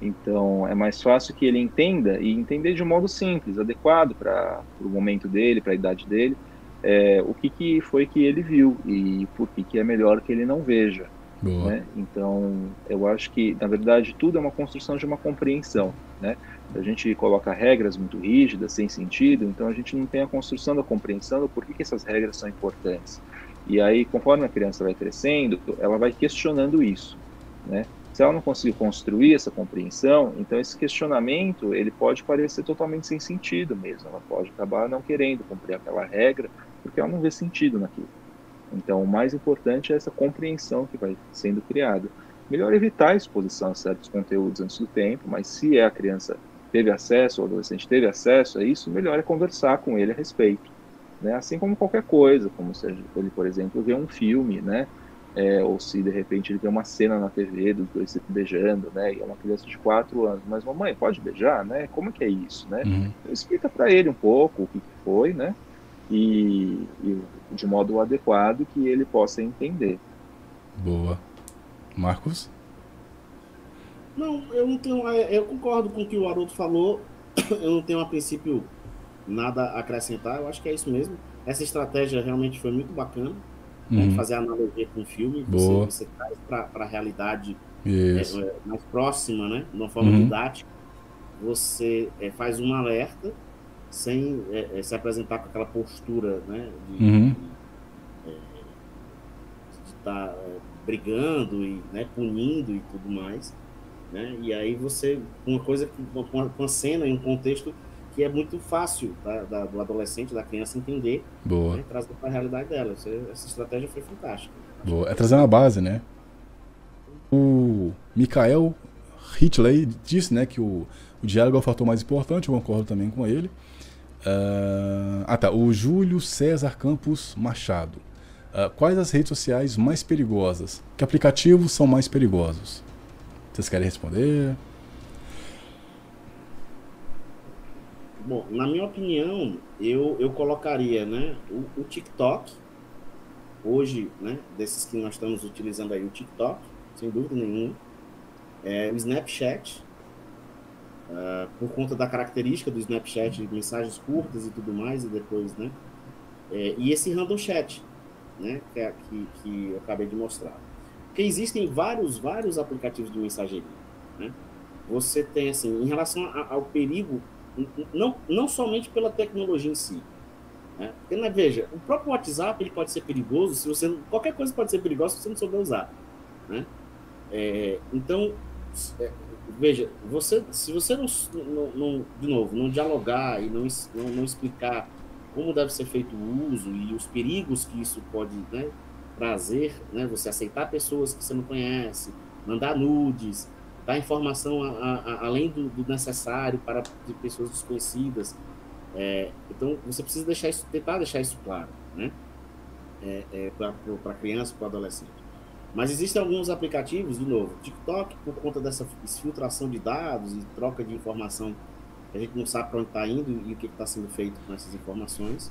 Então é mais fácil que ele entenda e entender de um modo simples, adequado para o momento dele, para a idade dele, é, o que, que foi que ele viu e por que, que é melhor que ele não veja. Né? Então, eu acho que, na verdade, tudo é uma construção de uma compreensão. Né? A gente coloca regras muito rígidas, sem sentido, então a gente não tem a construção da compreensão do porquê que essas regras são importantes. E aí, conforme a criança vai crescendo, ela vai questionando isso. Né? Se ela não conseguir construir essa compreensão, então esse questionamento ele pode parecer totalmente sem sentido mesmo. Ela pode acabar não querendo cumprir aquela regra porque ela não vê sentido naquilo. Então, o mais importante é essa compreensão que vai sendo criada. Melhor evitar a exposição a certos conteúdos antes do tempo, mas se a criança teve acesso, o adolescente teve acesso a isso, melhor é conversar com ele a respeito. Né? Assim como qualquer coisa, como se ele, por exemplo, vê um filme, né? É, ou se de repente ele vê uma cena na TV dos dois se beijando, né? E é uma criança de 4 anos, mas mamãe, pode beijar, né? Como é que é isso, né? Uhum. Então, explica para ele um pouco o que foi, né? E, e de modo adequado que ele possa entender. Boa. Marcos? Não, eu não tenho. É, eu concordo com o que o Haroldo falou. Eu não tenho a princípio nada a acrescentar. Eu acho que é isso mesmo. Essa estratégia realmente foi muito bacana. Né, uhum. fazer analogia com o filme. Boa. Você, você traz para a realidade é, é, mais próxima, né? De uma forma uhum. didática. Você é, faz um alerta sem é, é, se apresentar com aquela postura né, de uhum. estar é, tá, é, brigando e né, punindo e tudo mais. Né? E aí você, uma coisa, com uma, uma cena e um contexto que é muito fácil da, da, do adolescente, da criança entender, Boa. Né, trazendo para a realidade dela. Essa, estratégia foi fantástica. Boa. É trazer uma base, né? O Mikael Hitley disse né, que o, o diálogo é o fator mais importante, eu concordo também com ele. Uh, ah tá, o Júlio César Campos Machado. Uh, quais as redes sociais mais perigosas? Que aplicativos são mais perigosos? Vocês querem responder? Bom, na minha opinião, eu, eu colocaria né, o, o TikTok, hoje, né, desses que nós estamos utilizando aí, o TikTok, sem dúvida nenhuma, é, o Snapchat, uh, por conta da característica do Snapchat, de mensagens curtas e tudo mais, e depois, né, é, e esse Random Chat, né, que, é, que, que eu acabei de mostrar. Porque existem vários, vários aplicativos de mensageria, né? Você tem, assim, em relação ao perigo, não, não somente pela tecnologia em si, né? Porque, né, veja, o próprio WhatsApp ele pode ser perigoso se você qualquer coisa pode ser perigosa se você não souber usar, né? É, então, é, veja, você, se você não, não, não, de novo, não dialogar e não, não, não, explicar como deve ser feito o uso e os perigos que isso pode né, trazer, né, você aceitar pessoas que você não conhece, mandar nudes, dar informação a, a, a, além do, do, necessário para de pessoas desconhecidas. É, então, você precisa deixar isso, tentar deixar isso claro, né? É, é, para criança, para adolescente. Mas existem alguns aplicativos, de novo, TikTok, por conta dessa filtração de dados e troca de informação, a gente não sabe para onde está indo e o que está sendo feito com essas informações.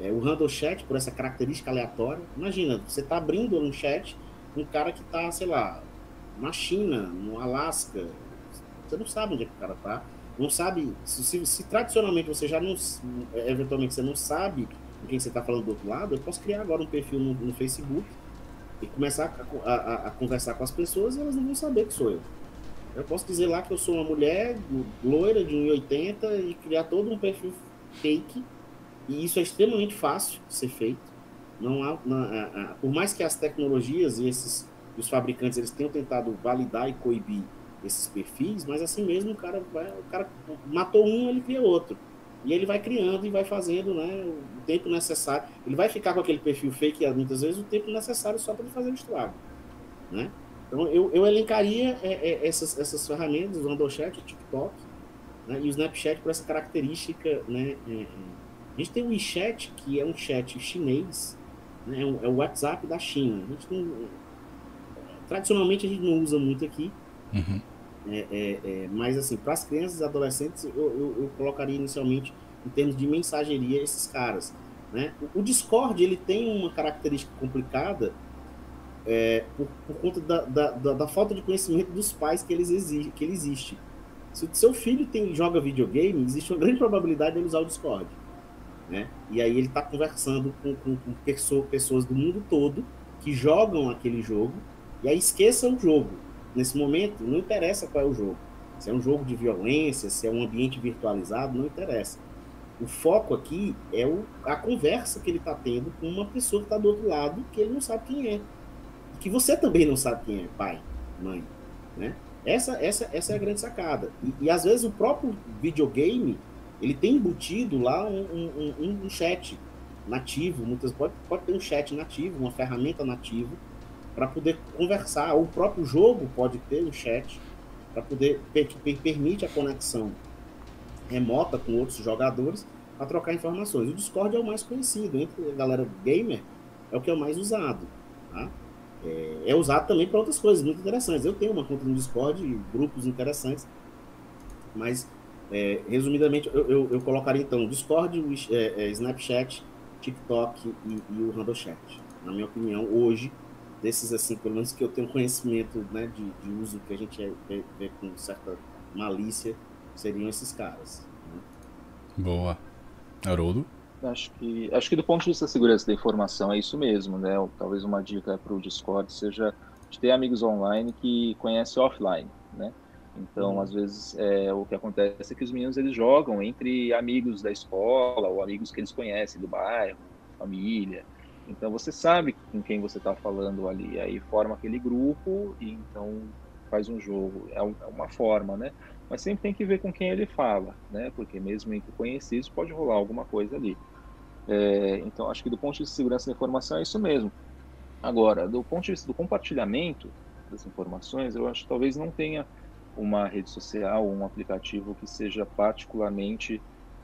É, o handle chat, por essa característica aleatória, imagina, você está abrindo um chat, um cara que está, sei lá, na China, no Alasca, você não sabe onde é que o cara está, não sabe, se, se, se, tradicionalmente você já não, eventualmente você não sabe com quem você está falando do outro lado, eu posso criar agora um perfil no, no Facebook e começar a, a, a, conversar com as pessoas e elas não vão saber que sou eu. Eu posso dizer lá que eu sou uma mulher loira de 1,80 e criar todo um perfil fake. E isso é extremamente fácil de ser feito. Não há, não, por mais que as tecnologias e esses os fabricantes eles tenham tentado validar e coibir esses perfis, mas assim mesmo o cara vai, o cara matou um, ele cria outro. E ele vai criando e vai fazendo né, o tempo necessário. Ele vai ficar com aquele perfil fake muitas vezes o tempo necessário só para ele fazer o estrago. Né? Então eu, eu elencaria é, é, essas, essas ferramentas, o Andochat, o TikTok né, e o Snapchat por essa característica. Né, é, é. a gente tem o WeChat, que é um chat chinês, né, é, o, é o WhatsApp da China. A gente tem, tradicionalmente a gente não usa muito aqui. Uhum. É, é, é, mas, assim, para as crianças e adolescentes, eu, eu, eu, colocaria inicialmente, em termos de mensageria, esses caras. Né? O, o Discord ele tem uma característica complicada é, por, por, conta da, da, da, da, falta de conhecimento dos pais que, eles que ele existe. Se o seu filho tem, joga videogame, existe uma grande probabilidade de ele usar o Discord. Né? E aí ele está conversando com, com, com pessoas do mundo todo que jogam aquele jogo, e aí esqueça o jogo Nesse momento, não interessa qual é o jogo. Se é um jogo de violência, se é um ambiente virtualizado, não interessa. O foco aqui é o, a conversa que ele está tendo com uma pessoa que está do outro lado, que ele não sabe quem é. E que você também não sabe quem é, pai, mãe. Né? Essa, essa, essa é a grande sacada. E, e às vezes o próprio videogame, ele tem embutido lá um, um, um, um chat nativo, muitas pode, pode ter um chat nativo, uma ferramenta nativa, para poder conversar. O próprio jogo pode ter um chat para poder que permite a conexão remota com outros jogadores para trocar informações. O Discord é o mais conhecido entre a galera gamer, é o que é o mais usado. Tá? É, é usado também para outras coisas muito interessantes. Eu tenho uma conta no Discord, grupos interessantes, mas é, resumidamente eu, eu, eu, colocaria então Discord, é, é, Snapchat, TikTok e, e o Handlechat. Na minha opinião, hoje desses assim, pelo menos que eu tenho conhecimento né, de, de uso que a gente vê, vê, com certa malícia, seriam esses caras. Né? Boa. Haroldo? Acho que, acho que do ponto de vista da segurança da informação é isso mesmo, né? Talvez uma dica para o Discord seja de ter amigos online que conhecem offline, né? Então, hum. às vezes, é, o que acontece é que os meninos eles jogam entre amigos da escola ou amigos que eles conhecem do bairro, família. Então você sabe com quem você está falando ali, aí forma aquele grupo e então faz um jogo. É, é uma forma, né? Mas sempre tem que ver com quem ele fala, né? Porque mesmo entre conhecidos pode rolar alguma coisa ali. É, então acho que do ponto de segurança da informação é isso mesmo. Agora, do ponto de vista do compartilhamento das informações, eu acho que talvez não tenha uma rede social ou um aplicativo que seja particularmente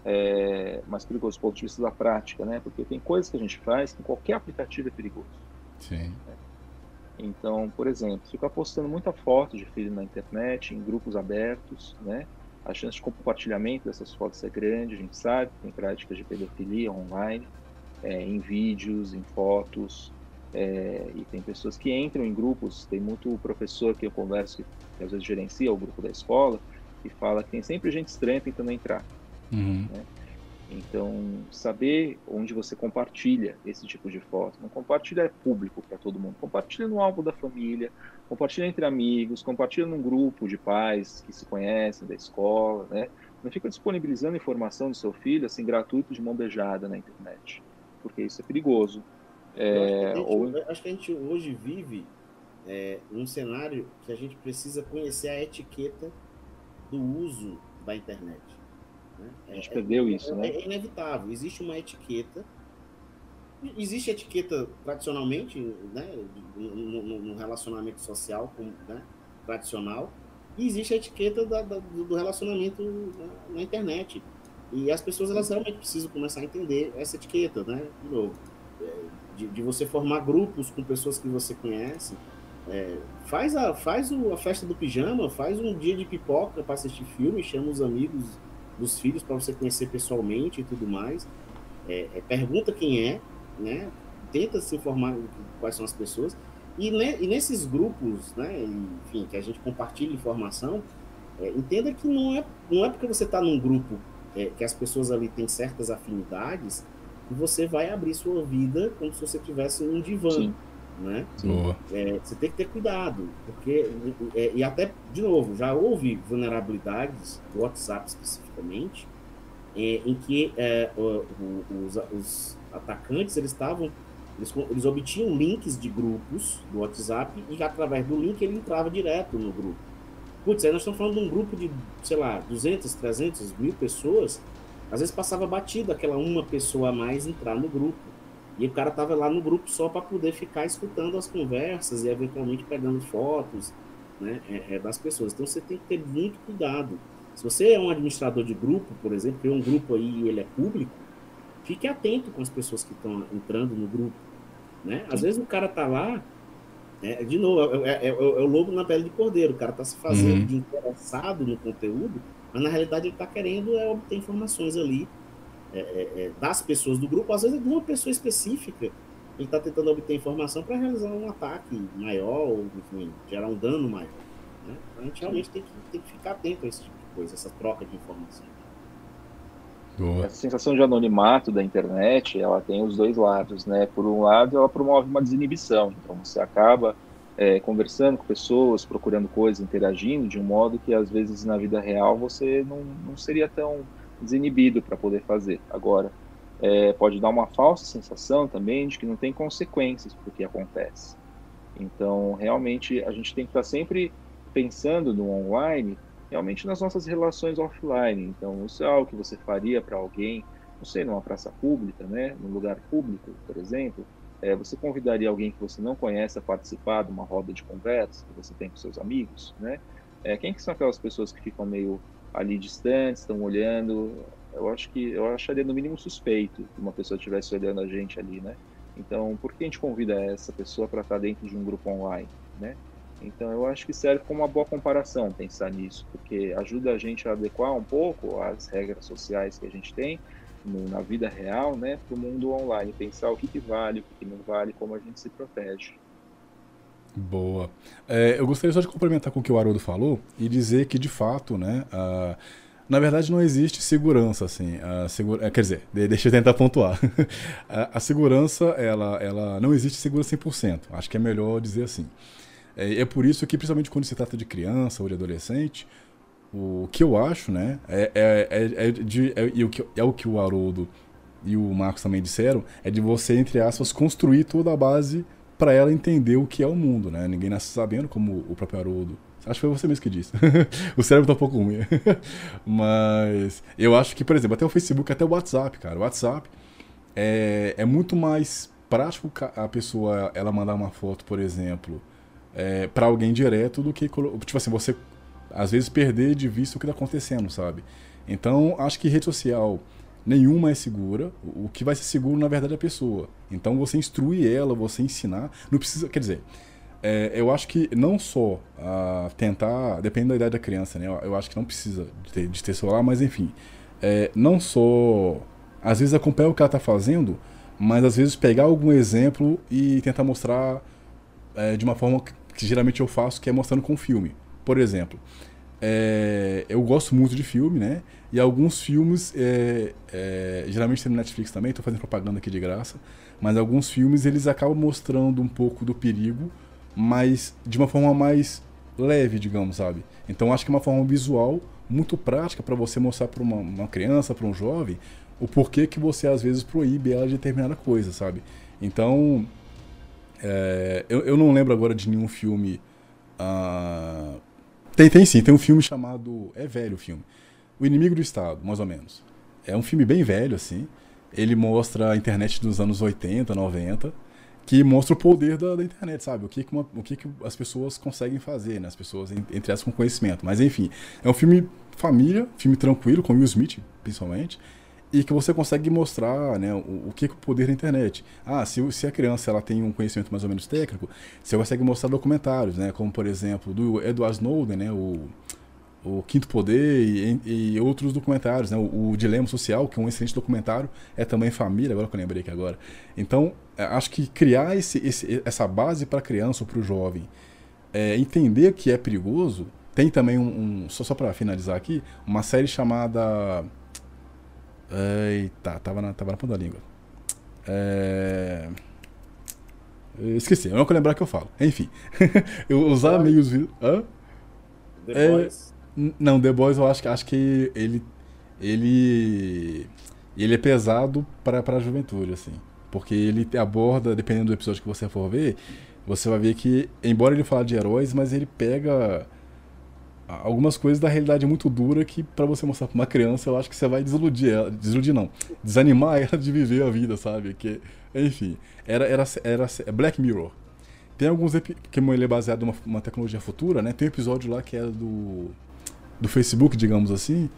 é, mais perigoso do ponto de vista da prática, né? Porque tem coisas que a gente faz que qualquer aplicativo é perigoso. Sim. Né? Então, por exemplo, ficar postando muita foto de filho na internet, em grupos abertos, né? A chance de compartilhamento dessas fotos é grande, a gente sabe, tem práticas de pedofilia online, é, em vídeos, em fotos, é, e tem pessoas que entram em grupos, tem muito professor que eu converso, que, às vezes gerencia o grupo da escola, que fala que tem sempre gente estranha tentando entrar. Uhum. Né? Então, saber onde você compartilha esse tipo de foto. Não compartilha é público para todo mundo. Compartilha no álbum da família, compartilha entre amigos, compartilha num grupo de pais que se conhecem da escola, né? Não fica disponibilizando informação do seu filho assim gratuito de mão beijada na internet, porque isso é perigoso. É, acho, que ou... acho, que a gente hoje vive é, num cenário que a gente precisa conhecer a etiqueta do uso da internet. Né? A gente é, perdeu isso, né? É inevitável. Existe uma etiqueta. Existe etiqueta tradicionalmente, né, no, no, no relacionamento social né, tradicional, e existe a etiqueta da, da, do relacionamento na, na, internet. E as pessoas elas realmente precisam começar a entender essa etiqueta, né? De novo, é, de, de você formar grupos com pessoas que você conhece, é, faz a, faz o, a festa do pijama, faz um dia de pipoca para assistir filme, chama os amigos dos filhos para você conhecer pessoalmente e tudo mais. É, é, pergunta quem é, né? Tenta se informar quais são as pessoas. E, né, e nesses grupos, né, enfim, que a gente compartilha informação, é, entenda que não é, não é porque você está num grupo é, que as pessoas ali têm certas afinidades que você vai abrir sua vida como se você tivesse um divã. Sim né? É, você tem que ter cuidado, porque é, e até de novo já houve vulnerabilidades do WhatsApp especificamente, é, em que é, os, os, atacantes eles estavam eles, eles obtinham links de grupos do WhatsApp e através do link ele entrava direto no grupo. Putz, aí nós estamos falando de um grupo de, sei lá, 200, 300, mil pessoas. Às vezes passava batido aquela uma pessoa a mais entrar no grupo. E o cara tava lá no grupo só para poder ficar escutando as conversas e eventualmente pegando fotos né, é, é, das pessoas. Então você tem que ter muito cuidado. Se você é um administrador de grupo, por exemplo, tem um grupo aí e ele é público, fique atento com as pessoas que estão entrando no grupo. Né? Às vezes o cara tá lá, é, de novo, é, é, é, o lobo na pele de cordeiro, o cara tá se fazendo uhum. de interessado no conteúdo, mas na realidade ele está querendo obter informações ali é, é, é, das pessoas do grupo, às vezes é de uma pessoa específica, ele está tentando obter informação para realizar um ataque maior, ou enfim, gerar um dano maior. Né? Então, a gente realmente tem que, tem que ficar atento a esse tipo coisa, essa troca de informação. Boa. Essa sensação de anonimato da internet, ela tem os dois lados, né? Por um lado, ela promove uma desinibição, então você acaba é, conversando com pessoas, procurando coisas, interagindo de um modo que às vezes na vida real você não, não seria tão desinibido para poder fazer. Agora, é, pode dar uma falsa sensação também de que não tem consequências para o que acontece. Então, realmente, a gente tem que estar sempre pensando no online, realmente nas nossas relações offline. Então, isso é algo que você faria para alguém, não sei, numa praça pública, né, num lugar público, por exemplo. É, você convidaria alguém que você não conhece a participar de uma roda de conversa que você tem com seus amigos, né? É, quem que são aquelas pessoas que ficam meio ali distantes, estão olhando. Eu acho que eu acharia no mínimo suspeito que uma pessoa estivesse olhando a gente ali, né? Então, por que a gente convida essa pessoa para estar dentro de um grupo online, né? Então, eu acho que serve como uma boa comparação pensar nisso, porque ajuda a gente a adequar um pouco as regras sociais que a gente tem no, na vida real, né, para o mundo online, pensar o que, que vale, o que, que não vale, como a gente se protege. Boa. É, eu gostaria só de complementar com o que o Haroldo falou e dizer que, de fato, né, na verdade não existe segurança, assim. segura, é, quer dizer, deixa eu tentar pontuar. a, a, segurança, ela, ela não existe segura 100%. Acho que é melhor dizer assim. É, é por isso que, principalmente quando se trata de criança ou de adolescente, o que eu acho, né, é, é, é, é de, é, o que, é o que o Haroldo e o Marcos também disseram, é de você, entre aspas, construir toda a base para ela entender o que é o mundo, né? Ninguém nasce sabendo, como o próprio Haroldo. Acho que foi você mesmo que disse. o cérebro tá um pouco ruim. Mas eu acho que, por exemplo, até o Facebook, até o WhatsApp, cara. O WhatsApp é, é muito mais prático a pessoa ela mandar uma foto, por exemplo, é, para alguém direto do que, tipo assim, você às vezes perder de vista o que tá acontecendo, sabe? Então, acho que rede social nenhuma é segura. O que vai ser seguro, na verdade, é a pessoa. Então você instrui ela, você ensinar. Não precisa. Quer dizer, é, eu acho que não só tentar. Depende da idade da criança, né? Eu, eu acho que não precisa de ter, de ter celular, mas enfim. É, não só. Às vezes acompanhar o que ela está fazendo, mas às vezes pegar algum exemplo e tentar mostrar é, de uma forma que, geralmente eu faço, que é mostrando com filme. Por exemplo, é, eu gosto muito de filme, né? E alguns filmes, é, é, geralmente tem no Netflix também, estou fazendo propaganda aqui de graça, mas alguns filmes eles acabam mostrando um pouco do perigo, mas de uma forma mais leve, digamos, sabe? Então acho que é uma forma visual muito prática para você mostrar para uma, uma, criança, para um jovem, o porquê que você às vezes proíbe ela de determinada coisa, sabe? Então, é, eu, eu não lembro agora de nenhum filme. Uh, tem, tem sim, tem um filme chamado. É velho o filme. O Inimigo do Estado, mais ou menos. É um filme bem velho, assim. Ele mostra a internet dos anos 80, 90, que mostra o poder da, da internet, sabe? O que, que, uma, o que, que as pessoas conseguem fazer, né? As pessoas, entre elas, com conhecimento. Mas, enfim, é um filme família, filme tranquilo, com Will Smith, principalmente e que você consegue mostrar né, o, o que é o poder da internet. Ah, se, se a criança ela tem um conhecimento mais ou menos técnico, você consegue mostrar documentários, né, como por exemplo do Edward Snowden, né, o, o Quinto Poder e, e outros documentários, né, o, o, Dilema Social, que é um excelente documentário, é também família, agora que eu lembrei aqui agora. Então, é, acho que criar esse, esse, essa base para a criança ou para o jovem, é, entender que é perigoso, tem também um, um só, só para finalizar aqui, uma série chamada Eita, tava na, tava na ponta da língua. É... Esqueci, eu não vou lembrar que eu falo. Enfim, eu usar meios. Hã? The é... Boys. Não, The Boys eu acho, acho que ele. Ele. Ele é pesado para a juventude, assim. Porque ele aborda, dependendo do episódio que você for ver, você vai ver que, embora ele fale de heróis, mas ele pega algumas coisas da realidade muito dura que para você mostrar para uma criança, eu acho que você vai desiludir ela, desiludir não, desanimar ela de viver a vida, sabe? Que, enfim, era era era Black Mirror. Tem alguns que ele é baseado numa uma tecnologia futura, né? Tem um episódio lá que é do do Facebook, digamos assim.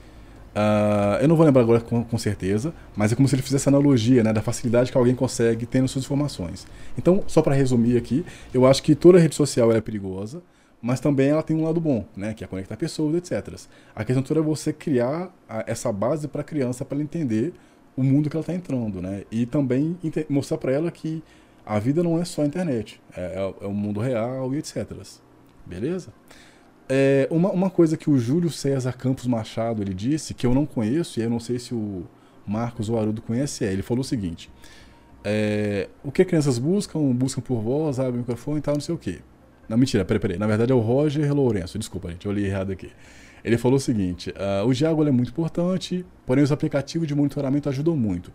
Uh, eu não vou lembrar agora com, com, certeza, mas é como se ele fizesse analogia né, da facilidade que alguém consegue tendo suas informações. Então, só para resumir aqui, eu acho que toda rede social é perigosa, mas também ela tem um lado bom, né, que é conectar pessoas, etc. A questão toda é você criar a, essa base para a criança para ela entender o mundo que ela está entrando, né, e também mostrar para ela que a vida não é só a internet, é, é, é o mundo real e etc. Beleza? É, uma, uma coisa que o Júlio César Campos Machado ele disse, que eu não conheço, e eu não sei se o Marcos ou Arudo conhece, é, ele falou o seguinte, é, o que crianças buscam? Buscam por voz, abrem o microfone e tal, não sei o quê. Não, mentira, peraí, peraí. Na verdade é o Roger Lourenço. Desculpa, gente, eu li errado aqui. Ele falou o seguinte: uh, o Diago é muito importante, porém os aplicativos de monitoramento ajudam muito.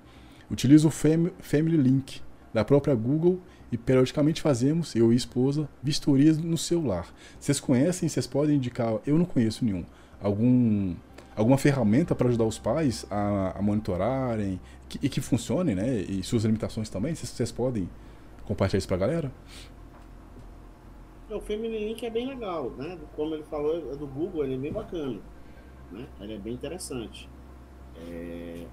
Utilizo o Fam Family Link da própria Google e periodicamente fazemos, eu e esposa, vistorias no celular. Vocês conhecem, vocês podem indicar, eu não conheço nenhum, algum, alguma ferramenta para ajudar os pais a, a monitorarem que, e que funcione, né? E suas limitações também, vocês podem compartilhar isso para a galera? O Family Link é bem legal, né? Como ele falou, é do Google, ele é bem bacana. Né? Ele é bem interessante. É...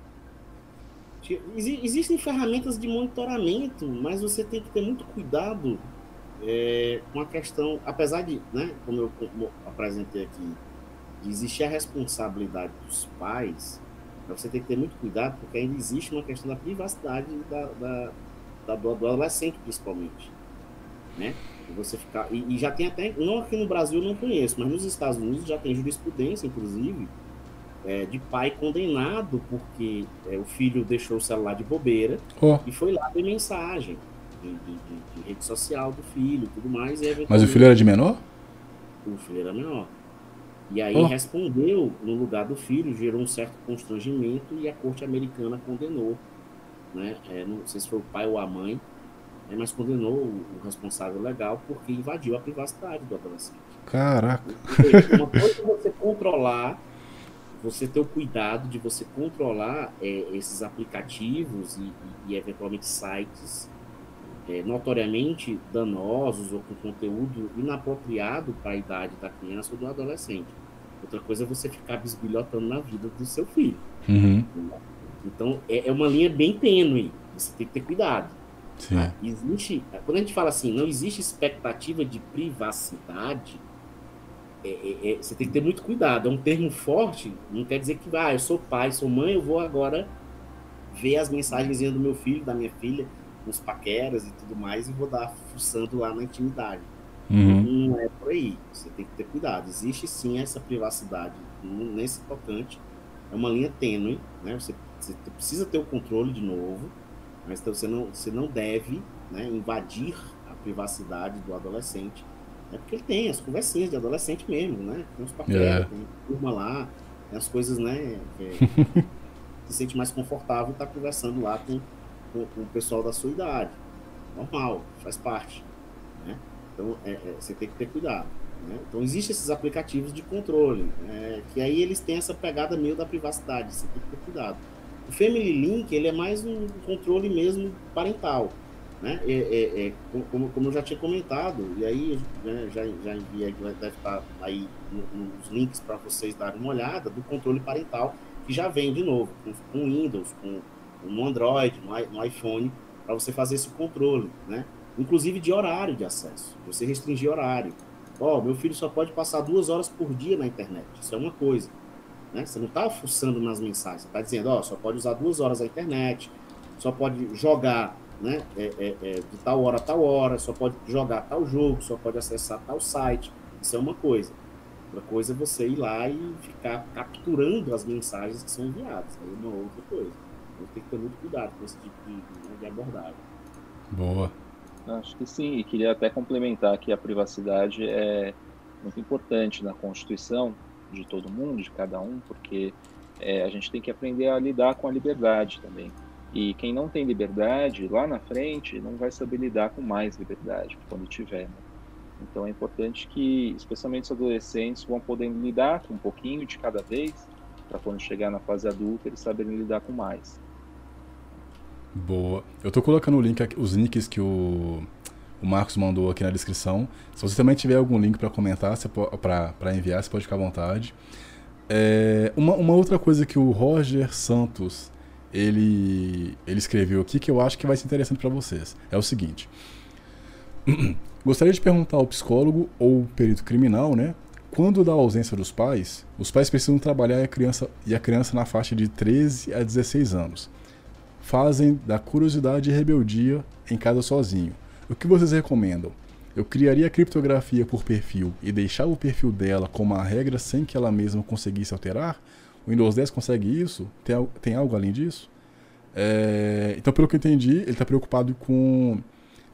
Existem ferramentas de monitoramento, mas você tem que ter muito cuidado é, com a questão, apesar de, né, como eu apresentei aqui, de existir a responsabilidade dos pais, você tem que ter muito cuidado, porque ainda existe uma questão da privacidade da, da, da do adolescente, principalmente. Né? Você ficar. E, e, já tem até. Não aqui no Brasil eu não conheço, mas nos Estados Unidos já tem jurisprudência, inclusive, é, de pai condenado porque é, o filho deixou o celular de bobeira oh. e foi lá ver mensagem de, de, de, de, rede social do filho tudo mais. Mas o filho era de menor? O filho era menor. E aí oh. respondeu no lugar do filho, gerou um certo constrangimento e a corte americana condenou. Né? É, não sei se foi o pai ou a mãe, né, mas condenou o, responsável legal porque invadiu a privacidade do adolescente. Caraca! Uma coisa é você controlar, você ter o cuidado de você controlar é, esses aplicativos e, e, e eventualmente sites é, notoriamente danosos ou com conteúdo inapropriado para a idade da criança ou do adolescente. Outra coisa é você ficar bisbilhotando na vida do seu filho. Uhum. Então, é, é uma linha bem tênue. Você tem que ter cuidado. Sim. Tá? Existe, quando a gente fala assim, não existe expectativa de privacidade, é, é, é, você tem que ter muito cuidado. É um termo forte, não quer dizer que, ah, eu sou pai, sou mãe, eu vou agora ver as mensagens do meu filho, da minha filha, os paqueras e tudo mais, e vou dar fuçando lá na intimidade. Uhum. Não é por aí. Você tem que ter cuidado. Existe sim essa privacidade nesse tocante. É uma linha tênue, né? Você, você precisa ter o controle de novo, mas então você não, você não deve né, invadir a privacidade do adolescente. É porque ele tem as conversinhas de adolescente mesmo, né? Tem uns papéis, É. tem turma lá, tem as coisas, né? é, se sente mais confortável estar conversando lá com, com, com o pessoal da sua idade. Normal, faz parte. Né? Então, é, é, você tem que ter cuidado. Né? Então, existem esses aplicativos de controle, é, que aí eles têm essa pegada meio da privacidade, você tem que ter cuidado. O Family Link, ele é mais um controle mesmo parental. Né? É, é, é, como, como eu já tinha comentado, e aí né, já, já enviei, deve estar aí nos links para vocês darem uma olhada, do controle parental, que já vem de novo, com, com Windows, com, no Android, no, no iPhone, para você fazer esse controle, né? Inclusive de horário de acesso, você restringir horário. Ó, oh, meu filho só pode passar duas horas por dia na internet, isso é uma coisa. Né? Você não está fuçando nas mensagens, você está dizendo, ó, oh, só pode usar duas horas a internet, só pode jogar né, é, é, é, de tal hora a tal hora, só pode jogar tal jogo, só pode acessar tal site, isso é uma coisa. Outra coisa é você ir lá e ficar capturando as mensagens que são enviadas. Aí é uma outra coisa. Então tem que ter muito cuidado com esse tipo de, de abordagem. Boa. Acho que sim, e queria até complementar que a privacidade é muito importante na Constituição de todo mundo, de cada um, porque é, a gente tem que aprender a lidar com a liberdade também. E quem não tem liberdade, lá na frente, não vai saber lidar com mais liberdade quando tiver. Né? Então é importante que, especialmente os adolescentes, vão podendo lidar com um pouquinho de cada vez, para quando chegar na fase adulta, eles saberem lidar com mais. Boa. Eu tô colocando o link, os links que o, o Marcos mandou aqui na descrição. Se você também tiver algum link para comentar, para enviar, você pode ficar à vontade. É, uma, uma outra coisa que o Roger Santos ele, ele escreveu aqui que eu acho que vai ser interessante para vocês é o seguinte. Gostaria de perguntar ao psicólogo ou perito criminal, né? Quando da ausência dos pais, os pais precisam trabalhar a criança, e a criança na faixa de 13 a 16 anos. Fazem da curiosidade e rebeldia em casa sozinho. O que vocês recomendam? Eu criaria a criptografia por perfil e deixava o perfil dela como a regra sem que ela mesma conseguisse alterar? O Windows 10 consegue isso? Tem, tem algo além disso? É, então, pelo que eu entendi, ele está preocupado com,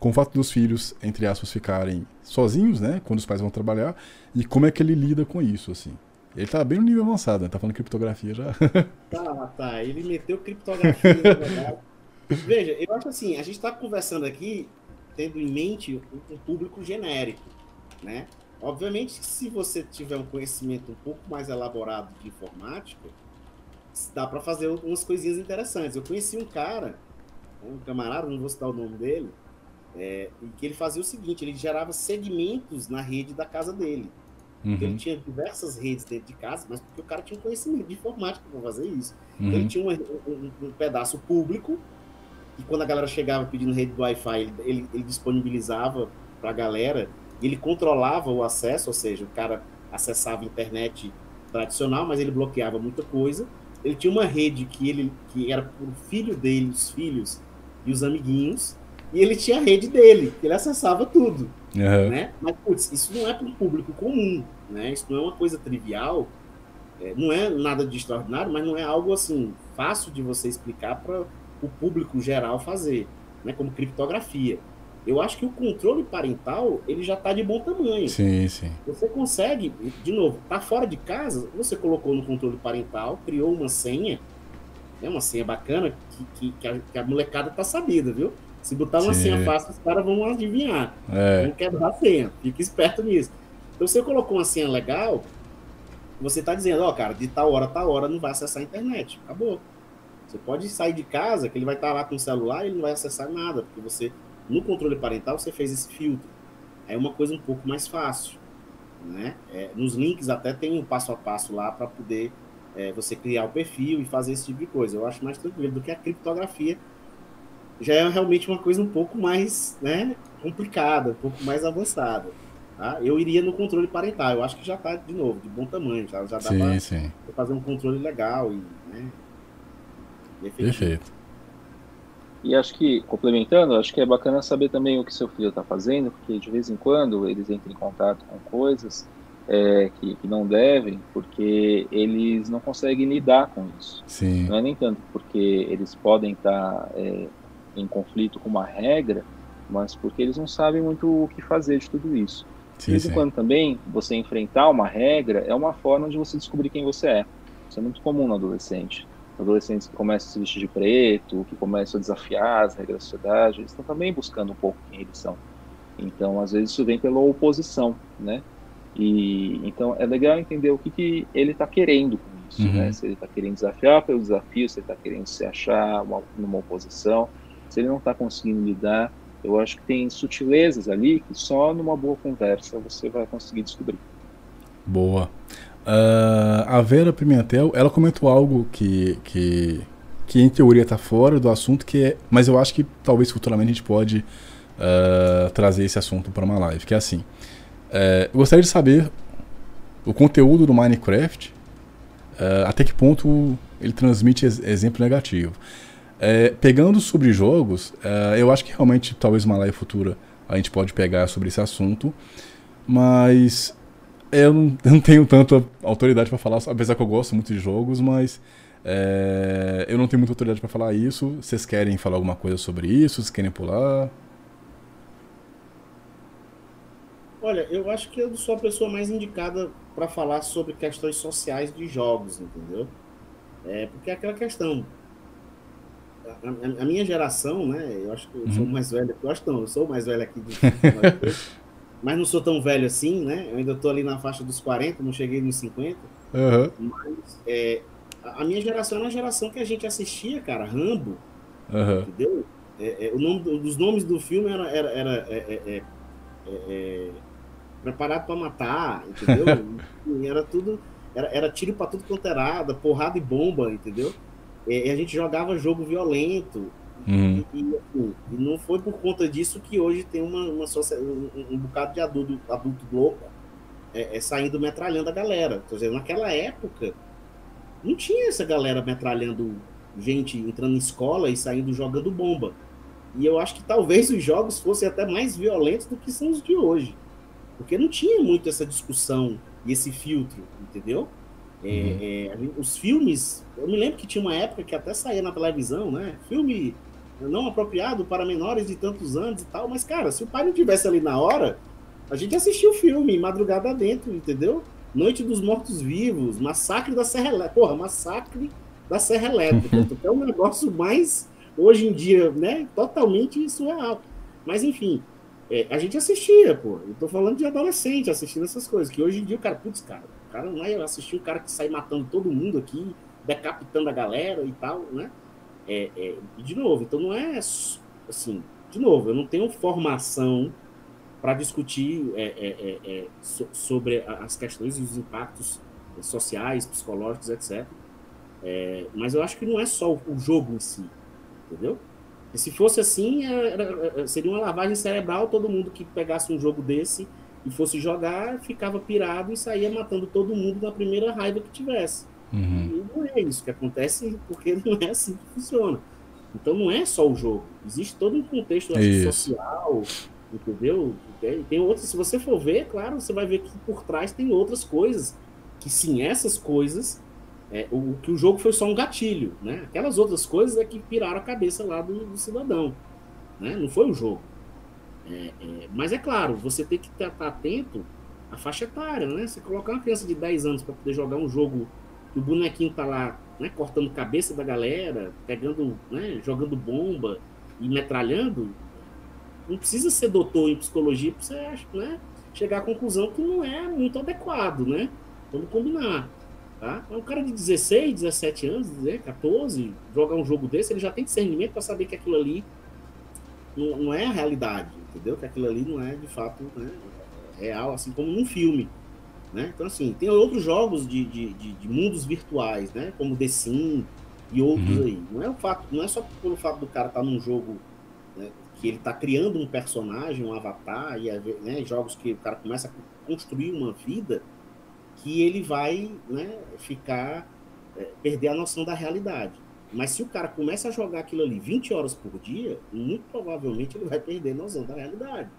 com o fato dos filhos, entre aspas, ficarem sozinhos, né? Quando os pais vão trabalhar, e como é que ele lida com isso, assim. Ele tá bem no nível avançado, né? Tá falando criptografia já. tá, tá. Ele meteu criptografia, na verdade. Veja, eu acho assim, a gente está conversando aqui tendo em mente um público genérico, né? Obviamente, se você tiver um conhecimento um pouco mais elaborado de informática, dá para fazer umas coisinhas interessantes. Eu conheci um cara, um camarada, não vou citar o nome dele, é, que ele fazia o seguinte: ele gerava segmentos na rede da casa dele. Uhum. Ele tinha diversas redes dentro de casa, mas porque o cara tinha conhecimento de informática para fazer isso. Uhum. Ele tinha um, um, um, pedaço público, e quando a galera chegava pedindo rede do Wi-Fi, ele, ele, disponibilizava para a galera ele controlava o acesso, ou seja, o cara acessava a internet tradicional, mas ele bloqueava muita coisa. Ele tinha uma rede que ele que era para o filho dele, os filhos e os amiguinhos, e ele tinha a rede dele, que ele acessava tudo, uhum. né? Mas putz, isso não é para o público comum, né? Isso não é uma coisa trivial, é, não é nada de extraordinário, mas não é algo assim fácil de você explicar para o público geral fazer, né? Como criptografia. Eu acho que o controle parental ele já está de bom tamanho. Sim, sim. Você consegue, de novo, tá fora de casa, você colocou no controle parental, criou uma senha, né, uma senha bacana que, que, a, que a, molecada tá sabida, viu? Se botar uma sim. senha fácil, os caras vão adivinhar. É. Vão quebrar a senha. Fica esperto nisso. Então, você colocou uma senha legal, você tá dizendo, ó, oh, cara, de tal hora a tal hora não vai acessar a internet. Acabou. Você pode sair de casa, que ele vai estar tá lá com o celular e ele não vai acessar nada, porque você no controle parental você fez esse filtro. É uma coisa um pouco mais fácil. Né? É, nos links até tem um passo a passo lá para poder é, você criar o perfil e fazer esse tipo de coisa. Eu acho mais tranquilo do que a criptografia. Já é realmente uma coisa um pouco mais né, complicada, um pouco mais avançada. Tá? Eu iria no controle parental. Eu acho que já está, de novo, de bom tamanho. Já, já dá para fazer um controle legal e, né, Perfeito. E acho que, complementando, acho que é bacana saber também o que seu filho está fazendo, porque de vez em quando eles entram em contato com coisas é, que, que, não devem, porque eles não conseguem lidar com isso. Sim. Não é nem tanto porque eles podem estar é, em conflito com uma regra, mas porque eles não sabem muito o que fazer de tudo isso. Sim, de vez em quando também, você enfrentar uma regra é uma forma de você descobrir quem você é. Isso é muito comum no adolescente. Adolescentes que começam a se vestir de preto, que começam a desafiar as regras da sociedade, eles estão também buscando um pouco quem eles são. Então, às vezes, isso vem pela oposição, né? E então é legal entender o que, que ele está querendo com isso, uhum. né? Se ele está querendo desafiar pelo desafio, se ele está querendo se achar uma, numa oposição, se ele não está conseguindo lidar, eu acho que tem sutilezas ali que só numa boa conversa você vai conseguir descobrir. Boa. Uh, a Vera Pimentel, ela comentou algo que, que, que em teoria está fora do assunto, que é, mas eu acho que talvez futuramente a gente pode uh, trazer esse assunto para uma live, que é assim. É, eu gostaria de saber o conteúdo do Minecraft, é, até que ponto ele transmite ex exemplo negativo. É, pegando sobre jogos, eu acho que realmente talvez uma live futura a gente pode pegar sobre esse assunto, mas eu não, eu não tenho tanta autoridade para falar, apesar que eu gosto muito de jogos, mas é, eu não tenho muita autoridade para falar isso. Vocês querem falar alguma coisa sobre isso? Vocês querem pular? Olha, eu acho que eu sou a pessoa mais indicada para falar sobre questões sociais de jogos, entendeu? É, porque é aquela questão. A, a, a minha geração, né? Eu acho que eu uhum. sou mais velho. Eu acho que não, eu sou mais velho aqui. De, mas não sou tão velho assim, né? Eu ainda estou ali na faixa dos 40, não cheguei nos 50. Uhum. Mas é, a, minha geração era a geração que a gente assistia, cara, Rambo. Uhum. Entendeu? É, é, o nome dos nomes do filme era, era, era é, é, é preparado para matar, entendeu? era tudo, era, era tiro para tudo quanto era porrada e bomba, entendeu? E, e, a gente jogava jogo violento. Uhum. E, não foi por conta disso que hoje tem uma, uma um, um bocado de adulto, adulto louco é, é, saindo metralhando a galera. Quer dizer, naquela época não tinha essa galera metralhando gente entrando em escola e saindo jogando bomba. E eu acho que talvez os jogos fossem até mais violentos do que são os de hoje. Porque não tinha muito essa discussão e esse filtro, entendeu? É, uhum. É, os filmes, eu me lembro que tinha uma época que até saía na televisão, né? Filme não apropriado para menores de tantos anos e tal, mas, cara, se o pai não tivesse ali na hora, a gente assistia o filme, madrugada dentro, entendeu? Noite dos Mortos-Vivos, Massacre da Serra Elétrica. Porra, Massacre da Serra Elétrica. é um negócio mais, hoje em dia, né? Totalmente surreal. Mas, enfim, é, a gente assistia, pô. Eu tô falando de adolescente assistindo essas coisas. Que hoje em dia o cara, putz, cara, o cara não é assistir o cara que sai matando todo mundo aqui, decapitando a galera e tal, né? É, é, de novo, então não é assim, de novo, eu não tenho formação para discutir é, é, é, so, sobre as questões e os impactos sociais, psicológicos, etc. mas eu acho que não é só o jogo em si, entendeu? E se fosse assim, era, seria uma lavagem cerebral. Todo mundo que pegasse um jogo desse e fosse jogar, ficava pirado e saía matando todo mundo na primeira raiva que tivesse. Uhum. E não é isso que acontece, porque não é assim que funciona. Então não é só o jogo. Existe todo um contexto social, entendeu? Tem, outras, se você for ver, claro, você vai ver que por trás tem outras coisas. Que sim, essas coisas é, o que o jogo foi só um gatilho, né? Aquelas outras coisas é que piraram a cabeça lá do, do cidadão, né? Não foi o jogo. É, é, mas é claro, você tem que estar atento à faixa etária, né? Você colocar uma criança de 10 anos para poder jogar um jogo o bonequinho tá lá, né, cortando cabeça da galera, pegando, né, jogando bomba e metralhando, não precisa ser doutor em psicologia para você né, chegar à conclusão que não é muito adequado, né? Vamos combinar. Tá? Um cara de 16, 17 anos, 14, jogar um jogo desse, ele já tem discernimento para saber que aquilo ali não, não, é a realidade, entendeu? Que aquilo ali não é de fato né, real, assim como num filme. Né? Então, assim, tem outros jogos de, de, de, de mundos virtuais, né? Como The Sim e outros uhum. aí. Não é, o fato, não é só pelo fato do cara estar tá num jogo né, que ele está criando um personagem, um avatar, e né, jogos que o cara começa a construir uma vida, que ele vai né, ficar, é, perder a noção da realidade. Mas se o cara começa a jogar aquilo ali 20 horas por dia, muito provavelmente ele vai perder a noção da realidade.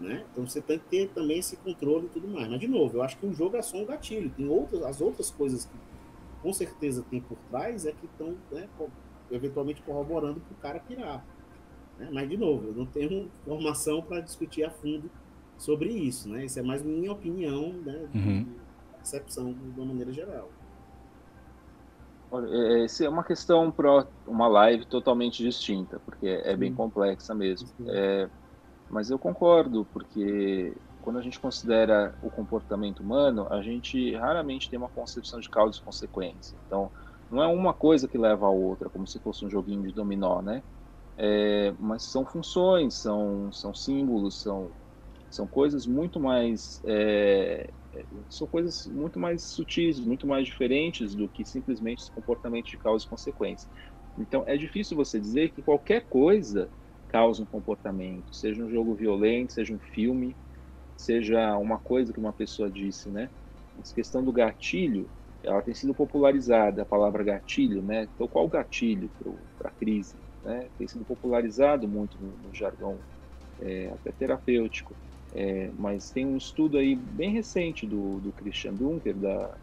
Né? Então você tem que ter também esse controle e tudo mais. Mas, de novo, eu acho que o jogo é só um gatilho. Tem outras, as outras coisas que com certeza tem por trás é que estão né, eventualmente corroborando para o cara pirar. Né? Mas, de novo, eu não tenho informação para discutir a fundo sobre isso. Né? Isso é mais minha opinião, né, uhum. percepção de uma maneira geral. É, essa é uma questão para uma live totalmente distinta, porque é bem complexa mesmo. É, mas eu concordo, porque quando a gente considera o comportamento humano, a gente raramente tem uma concepção de causa e consequência. Então, não é uma coisa que leva a outra, como se fosse um joguinho de dominó, né? É, mas são funções, são, são símbolos, são, são coisas muito mais é, são coisas muito mais sutis, muito mais diferentes do que simplesmente comportamento de causa e consequência. Então, é difícil você dizer que qualquer coisa causa um comportamento, seja um jogo violento, seja um filme, seja uma coisa que uma pessoa disse, né? Essa questão do gatilho, ela tem sido popularizada, a palavra gatilho, né? Então, qual gatilho para a crise? Né? Tem sido popularizado muito no, no jargão é, até terapêutico. É, mas tem um estudo aí bem recente do, do Christian Dunker, da,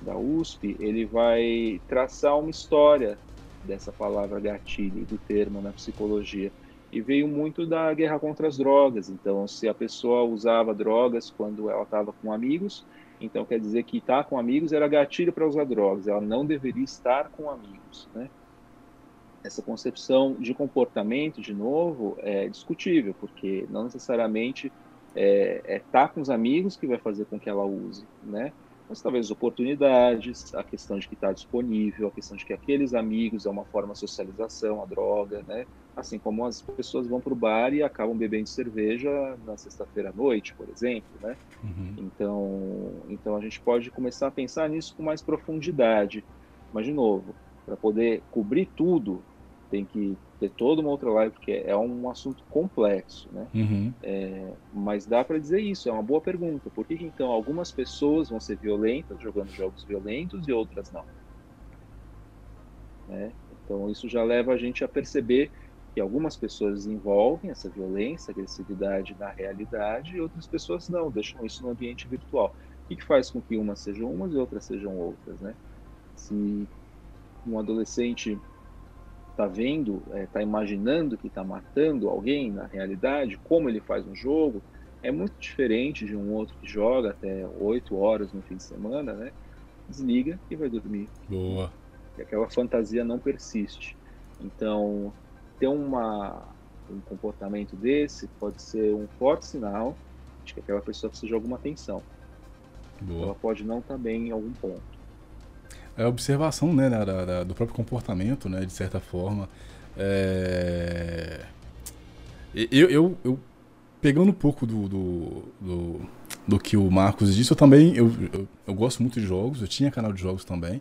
da USP, ele vai traçar uma história dessa palavra gatilho, do termo na psicologia. E veio muito da guerra contra as drogas. Então, se a pessoa usava drogas quando ela estava com amigos, então quer dizer que estar tá com amigos era gatilho para usar drogas. Ela não deveria estar com amigos, né? Essa concepção de comportamento, de novo, é discutível, porque não necessariamente é, é estar tá com os amigos que vai fazer com que ela use, né? Mas talvez oportunidades, a questão de que está disponível, a questão de que aqueles amigos é uma forma de socialização, a droga, né? Assim como as pessoas vão para o bar e acabam bebendo cerveja na sexta-feira à noite, por exemplo, né? Uhum. Então, então a gente pode começar a pensar nisso com mais profundidade. Mas, de novo, para poder cobrir tudo, tem que ter toda uma outra live, porque é um assunto complexo, né? Uhum. É, mas dá para dizer isso, é uma boa pergunta. Por que, que, então algumas pessoas vão ser violentas jogando jogos violentos e outras não? É, então isso já leva a gente a perceber que algumas pessoas desenvolvem essa violência, agressividade na realidade e outras pessoas não, deixam isso no ambiente virtual. O que, que faz com que umas sejam umas e outras sejam outras, né? Se um adolescente está vendo, está é, tá imaginando que está matando alguém na realidade, como ele faz um jogo, é muito diferente de um outro que joga até 8 horas no fim de semana, né? Desliga e vai dormir. Boa. E aquela fantasia não persiste. Então, ter uma, um comportamento desse pode ser um forte sinal de que aquela pessoa precisa de alguma atenção. Boa. Ela pode não estar tá bem em algum ponto a observação né, da, da, do próprio comportamento, né, de certa forma. É... Eu, eu, eu, pegando um pouco do, do, do, do, que o Marcos disse, eu também eu, eu, eu, gosto muito de jogos, eu tinha canal de jogos também.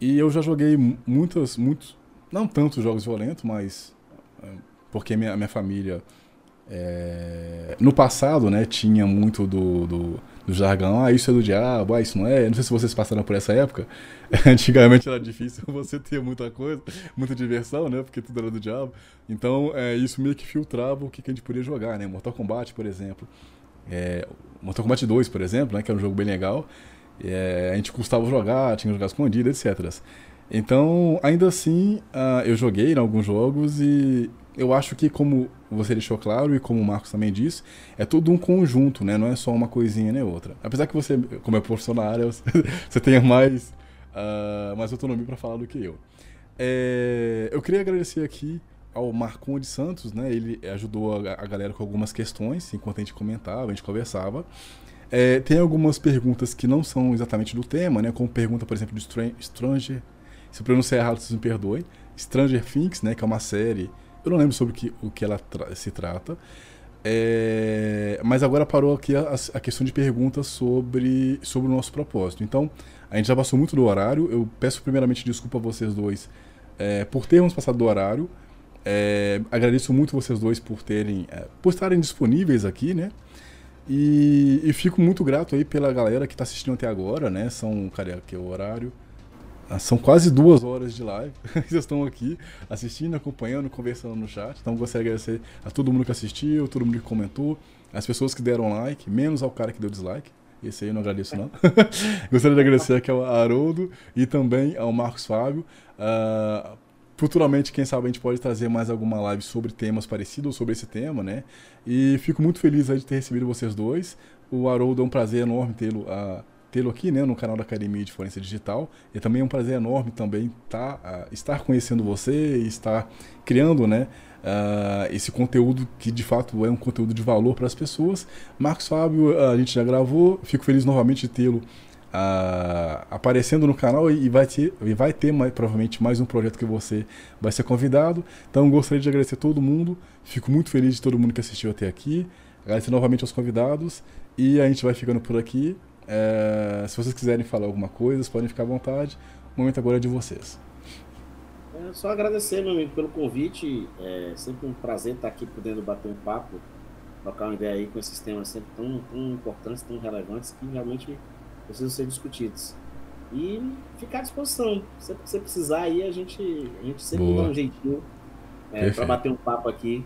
E eu já joguei muitas, muitos, não tantos jogos violentos, mas é, porque minha, minha família é, no passado, né, tinha muito do, do, do, jargão, ah, isso é do diabo, ah, isso não é. Não sei se vocês passaram por essa época. Antigamente era difícil você ter muita coisa, muita diversão, né, porque tudo era do diabo. Então, é, isso meio que filtrava o que, que a gente podia jogar, né. Mortal Kombat, por exemplo. É, Mortal Kombat 2, por exemplo, né, que era um jogo bem legal. É, a gente custava jogar, tinha que jogar escondido, etc. Então, ainda assim, uh, eu joguei em alguns jogos e eu acho que, como você deixou claro e como o Marcos também disse, é tudo um conjunto, né? Não é só uma coisinha nem outra. Apesar que você, como é profissional na área, você tenha mais, uh, mais autonomia para falar do que eu. É, eu queria agradecer aqui ao Marcon de Santos, né? Ele ajudou a, a, galera com algumas questões enquanto a gente comentava, a gente conversava. É, tem algumas perguntas que não são exatamente do tema, né? Como pergunta, por exemplo, de Stranger, se eu pronunciar errado, vocês me perdoem. Stranger Things, né? Que é uma série eu não lembro sobre o que, o que ela se trata. É, mas agora parou aqui a, a, questão de perguntas sobre, sobre o nosso propósito. Então, a gente já passou muito do horário. Eu peço primeiramente desculpa a vocês dois é, por termos passado do horário. É, agradeço muito vocês dois por terem, é, por estarem disponíveis aqui, né? E, e, fico muito grato aí pela galera que está assistindo até agora, né? São, cara, aqui é o horário. São quase duas horas de live. Vocês estão aqui assistindo, acompanhando, conversando no chat. Então gostaria de agradecer a todo mundo que assistiu, todo mundo que comentou, as pessoas que deram like, menos ao cara que deu dislike. Esse aí eu não agradeço, não. gostaria de agradecer aqui ao Haroldo e também ao Marcos Fábio. Uh, futuramente, quem sabe, a gente pode trazer mais alguma live sobre temas parecidos sobre esse tema, né? E fico muito feliz de ter recebido vocês dois. O Haroldo é um prazer enorme tê-lo uh, tê-lo aqui, né, no canal da Academia de Forense Digital. E também é um prazer enorme também tá, uh, estar conhecendo você e estar criando, né, uh, esse conteúdo que de fato é um conteúdo de valor para as pessoas. Marcos Fábio, a gente já gravou, fico feliz novamente de tê-lo uh, aparecendo no canal e vai ter, e vai ter mais, provavelmente mais um projeto que você vai ser convidado. Então gostaria de agradecer a todo mundo, fico muito feliz de todo mundo que assistiu até aqui. Agradecer novamente aos convidados e a gente vai ficando por aqui. É, se vocês quiserem falar alguma coisa, podem ficar à vontade. O momento agora é de vocês. É só agradecer, meu amigo, pelo convite. É sempre um prazer estar aqui podendo bater um papo, trocar uma ideia aí com esses temas sempre tão, tão importantes, tão relevantes, que realmente precisam ser discutidos. E ficar à disposição. Se você precisar aí, a gente, a gente sempre Boa. dá um jeitinho é, para bater um papo aqui,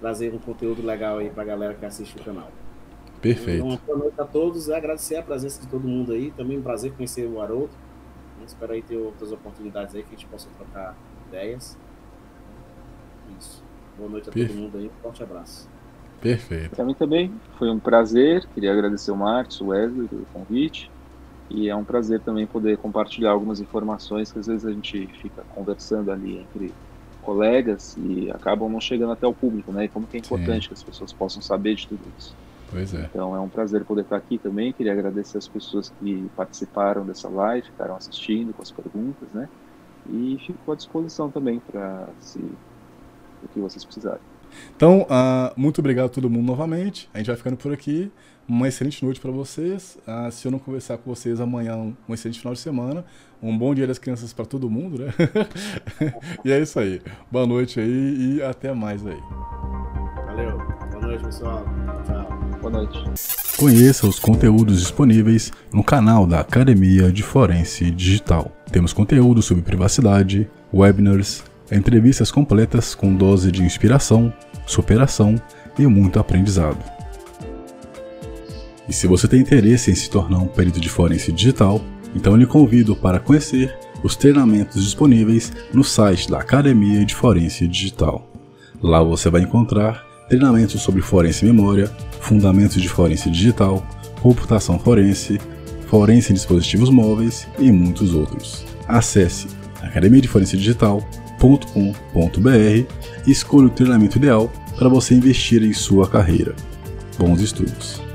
trazer um conteúdo legal aí para a galera que assiste o canal. Perfeito. Então, boa noite a todos. Agradecer a presença de todo mundo aí. Também um prazer conhecer o Haroldo. Espero aí ter outras oportunidades aí que a gente possa trocar ideias. Isso. Boa noite a Perfeito. todo mundo aí. Um forte abraço. Perfeito. Para mim também foi um prazer. Queria agradecer o Marcos, o Wesley pelo convite. E é um prazer também poder compartilhar algumas informações que às vezes a gente fica conversando ali entre colegas e acabam não chegando até o público, né? E como que é importante Sim. que as pessoas possam saber de tudo isso. Pois é. Então é um prazer poder estar aqui também. Queria agradecer as pessoas que participaram dessa live, ficaram assistindo com as perguntas, né? E fico à disposição também para se o que vocês precisarem. Então, uh, muito obrigado a todo mundo novamente. A gente vai ficando por aqui. Uma excelente noite para vocês. Uh, se eu não conversar com vocês amanhã, um excelente final de semana. Um bom dia das crianças para todo mundo, né? e é isso aí. Boa noite aí e até mais aí. Valeu. Boa noite, pessoal. Tchau. Boa noite. Conheça os conteúdos disponíveis no canal da Academia de Forense Digital. Temos conteúdo sobre privacidade, webinars, entrevistas completas com dose de inspiração, superação e muito aprendizado. E se você tem interesse em se tornar um perito de forense digital, então lhe convido para conhecer os treinamentos disponíveis no site da Academia de Forense Digital. Lá você vai encontrar treinamentos sobre forense memória, fundamentos de forense digital, computação forense, forense em dispositivos móveis e muitos outros. Acesse academiadeforense.digital.com.br e escolha o treinamento ideal para você investir em sua carreira. Bons estudos!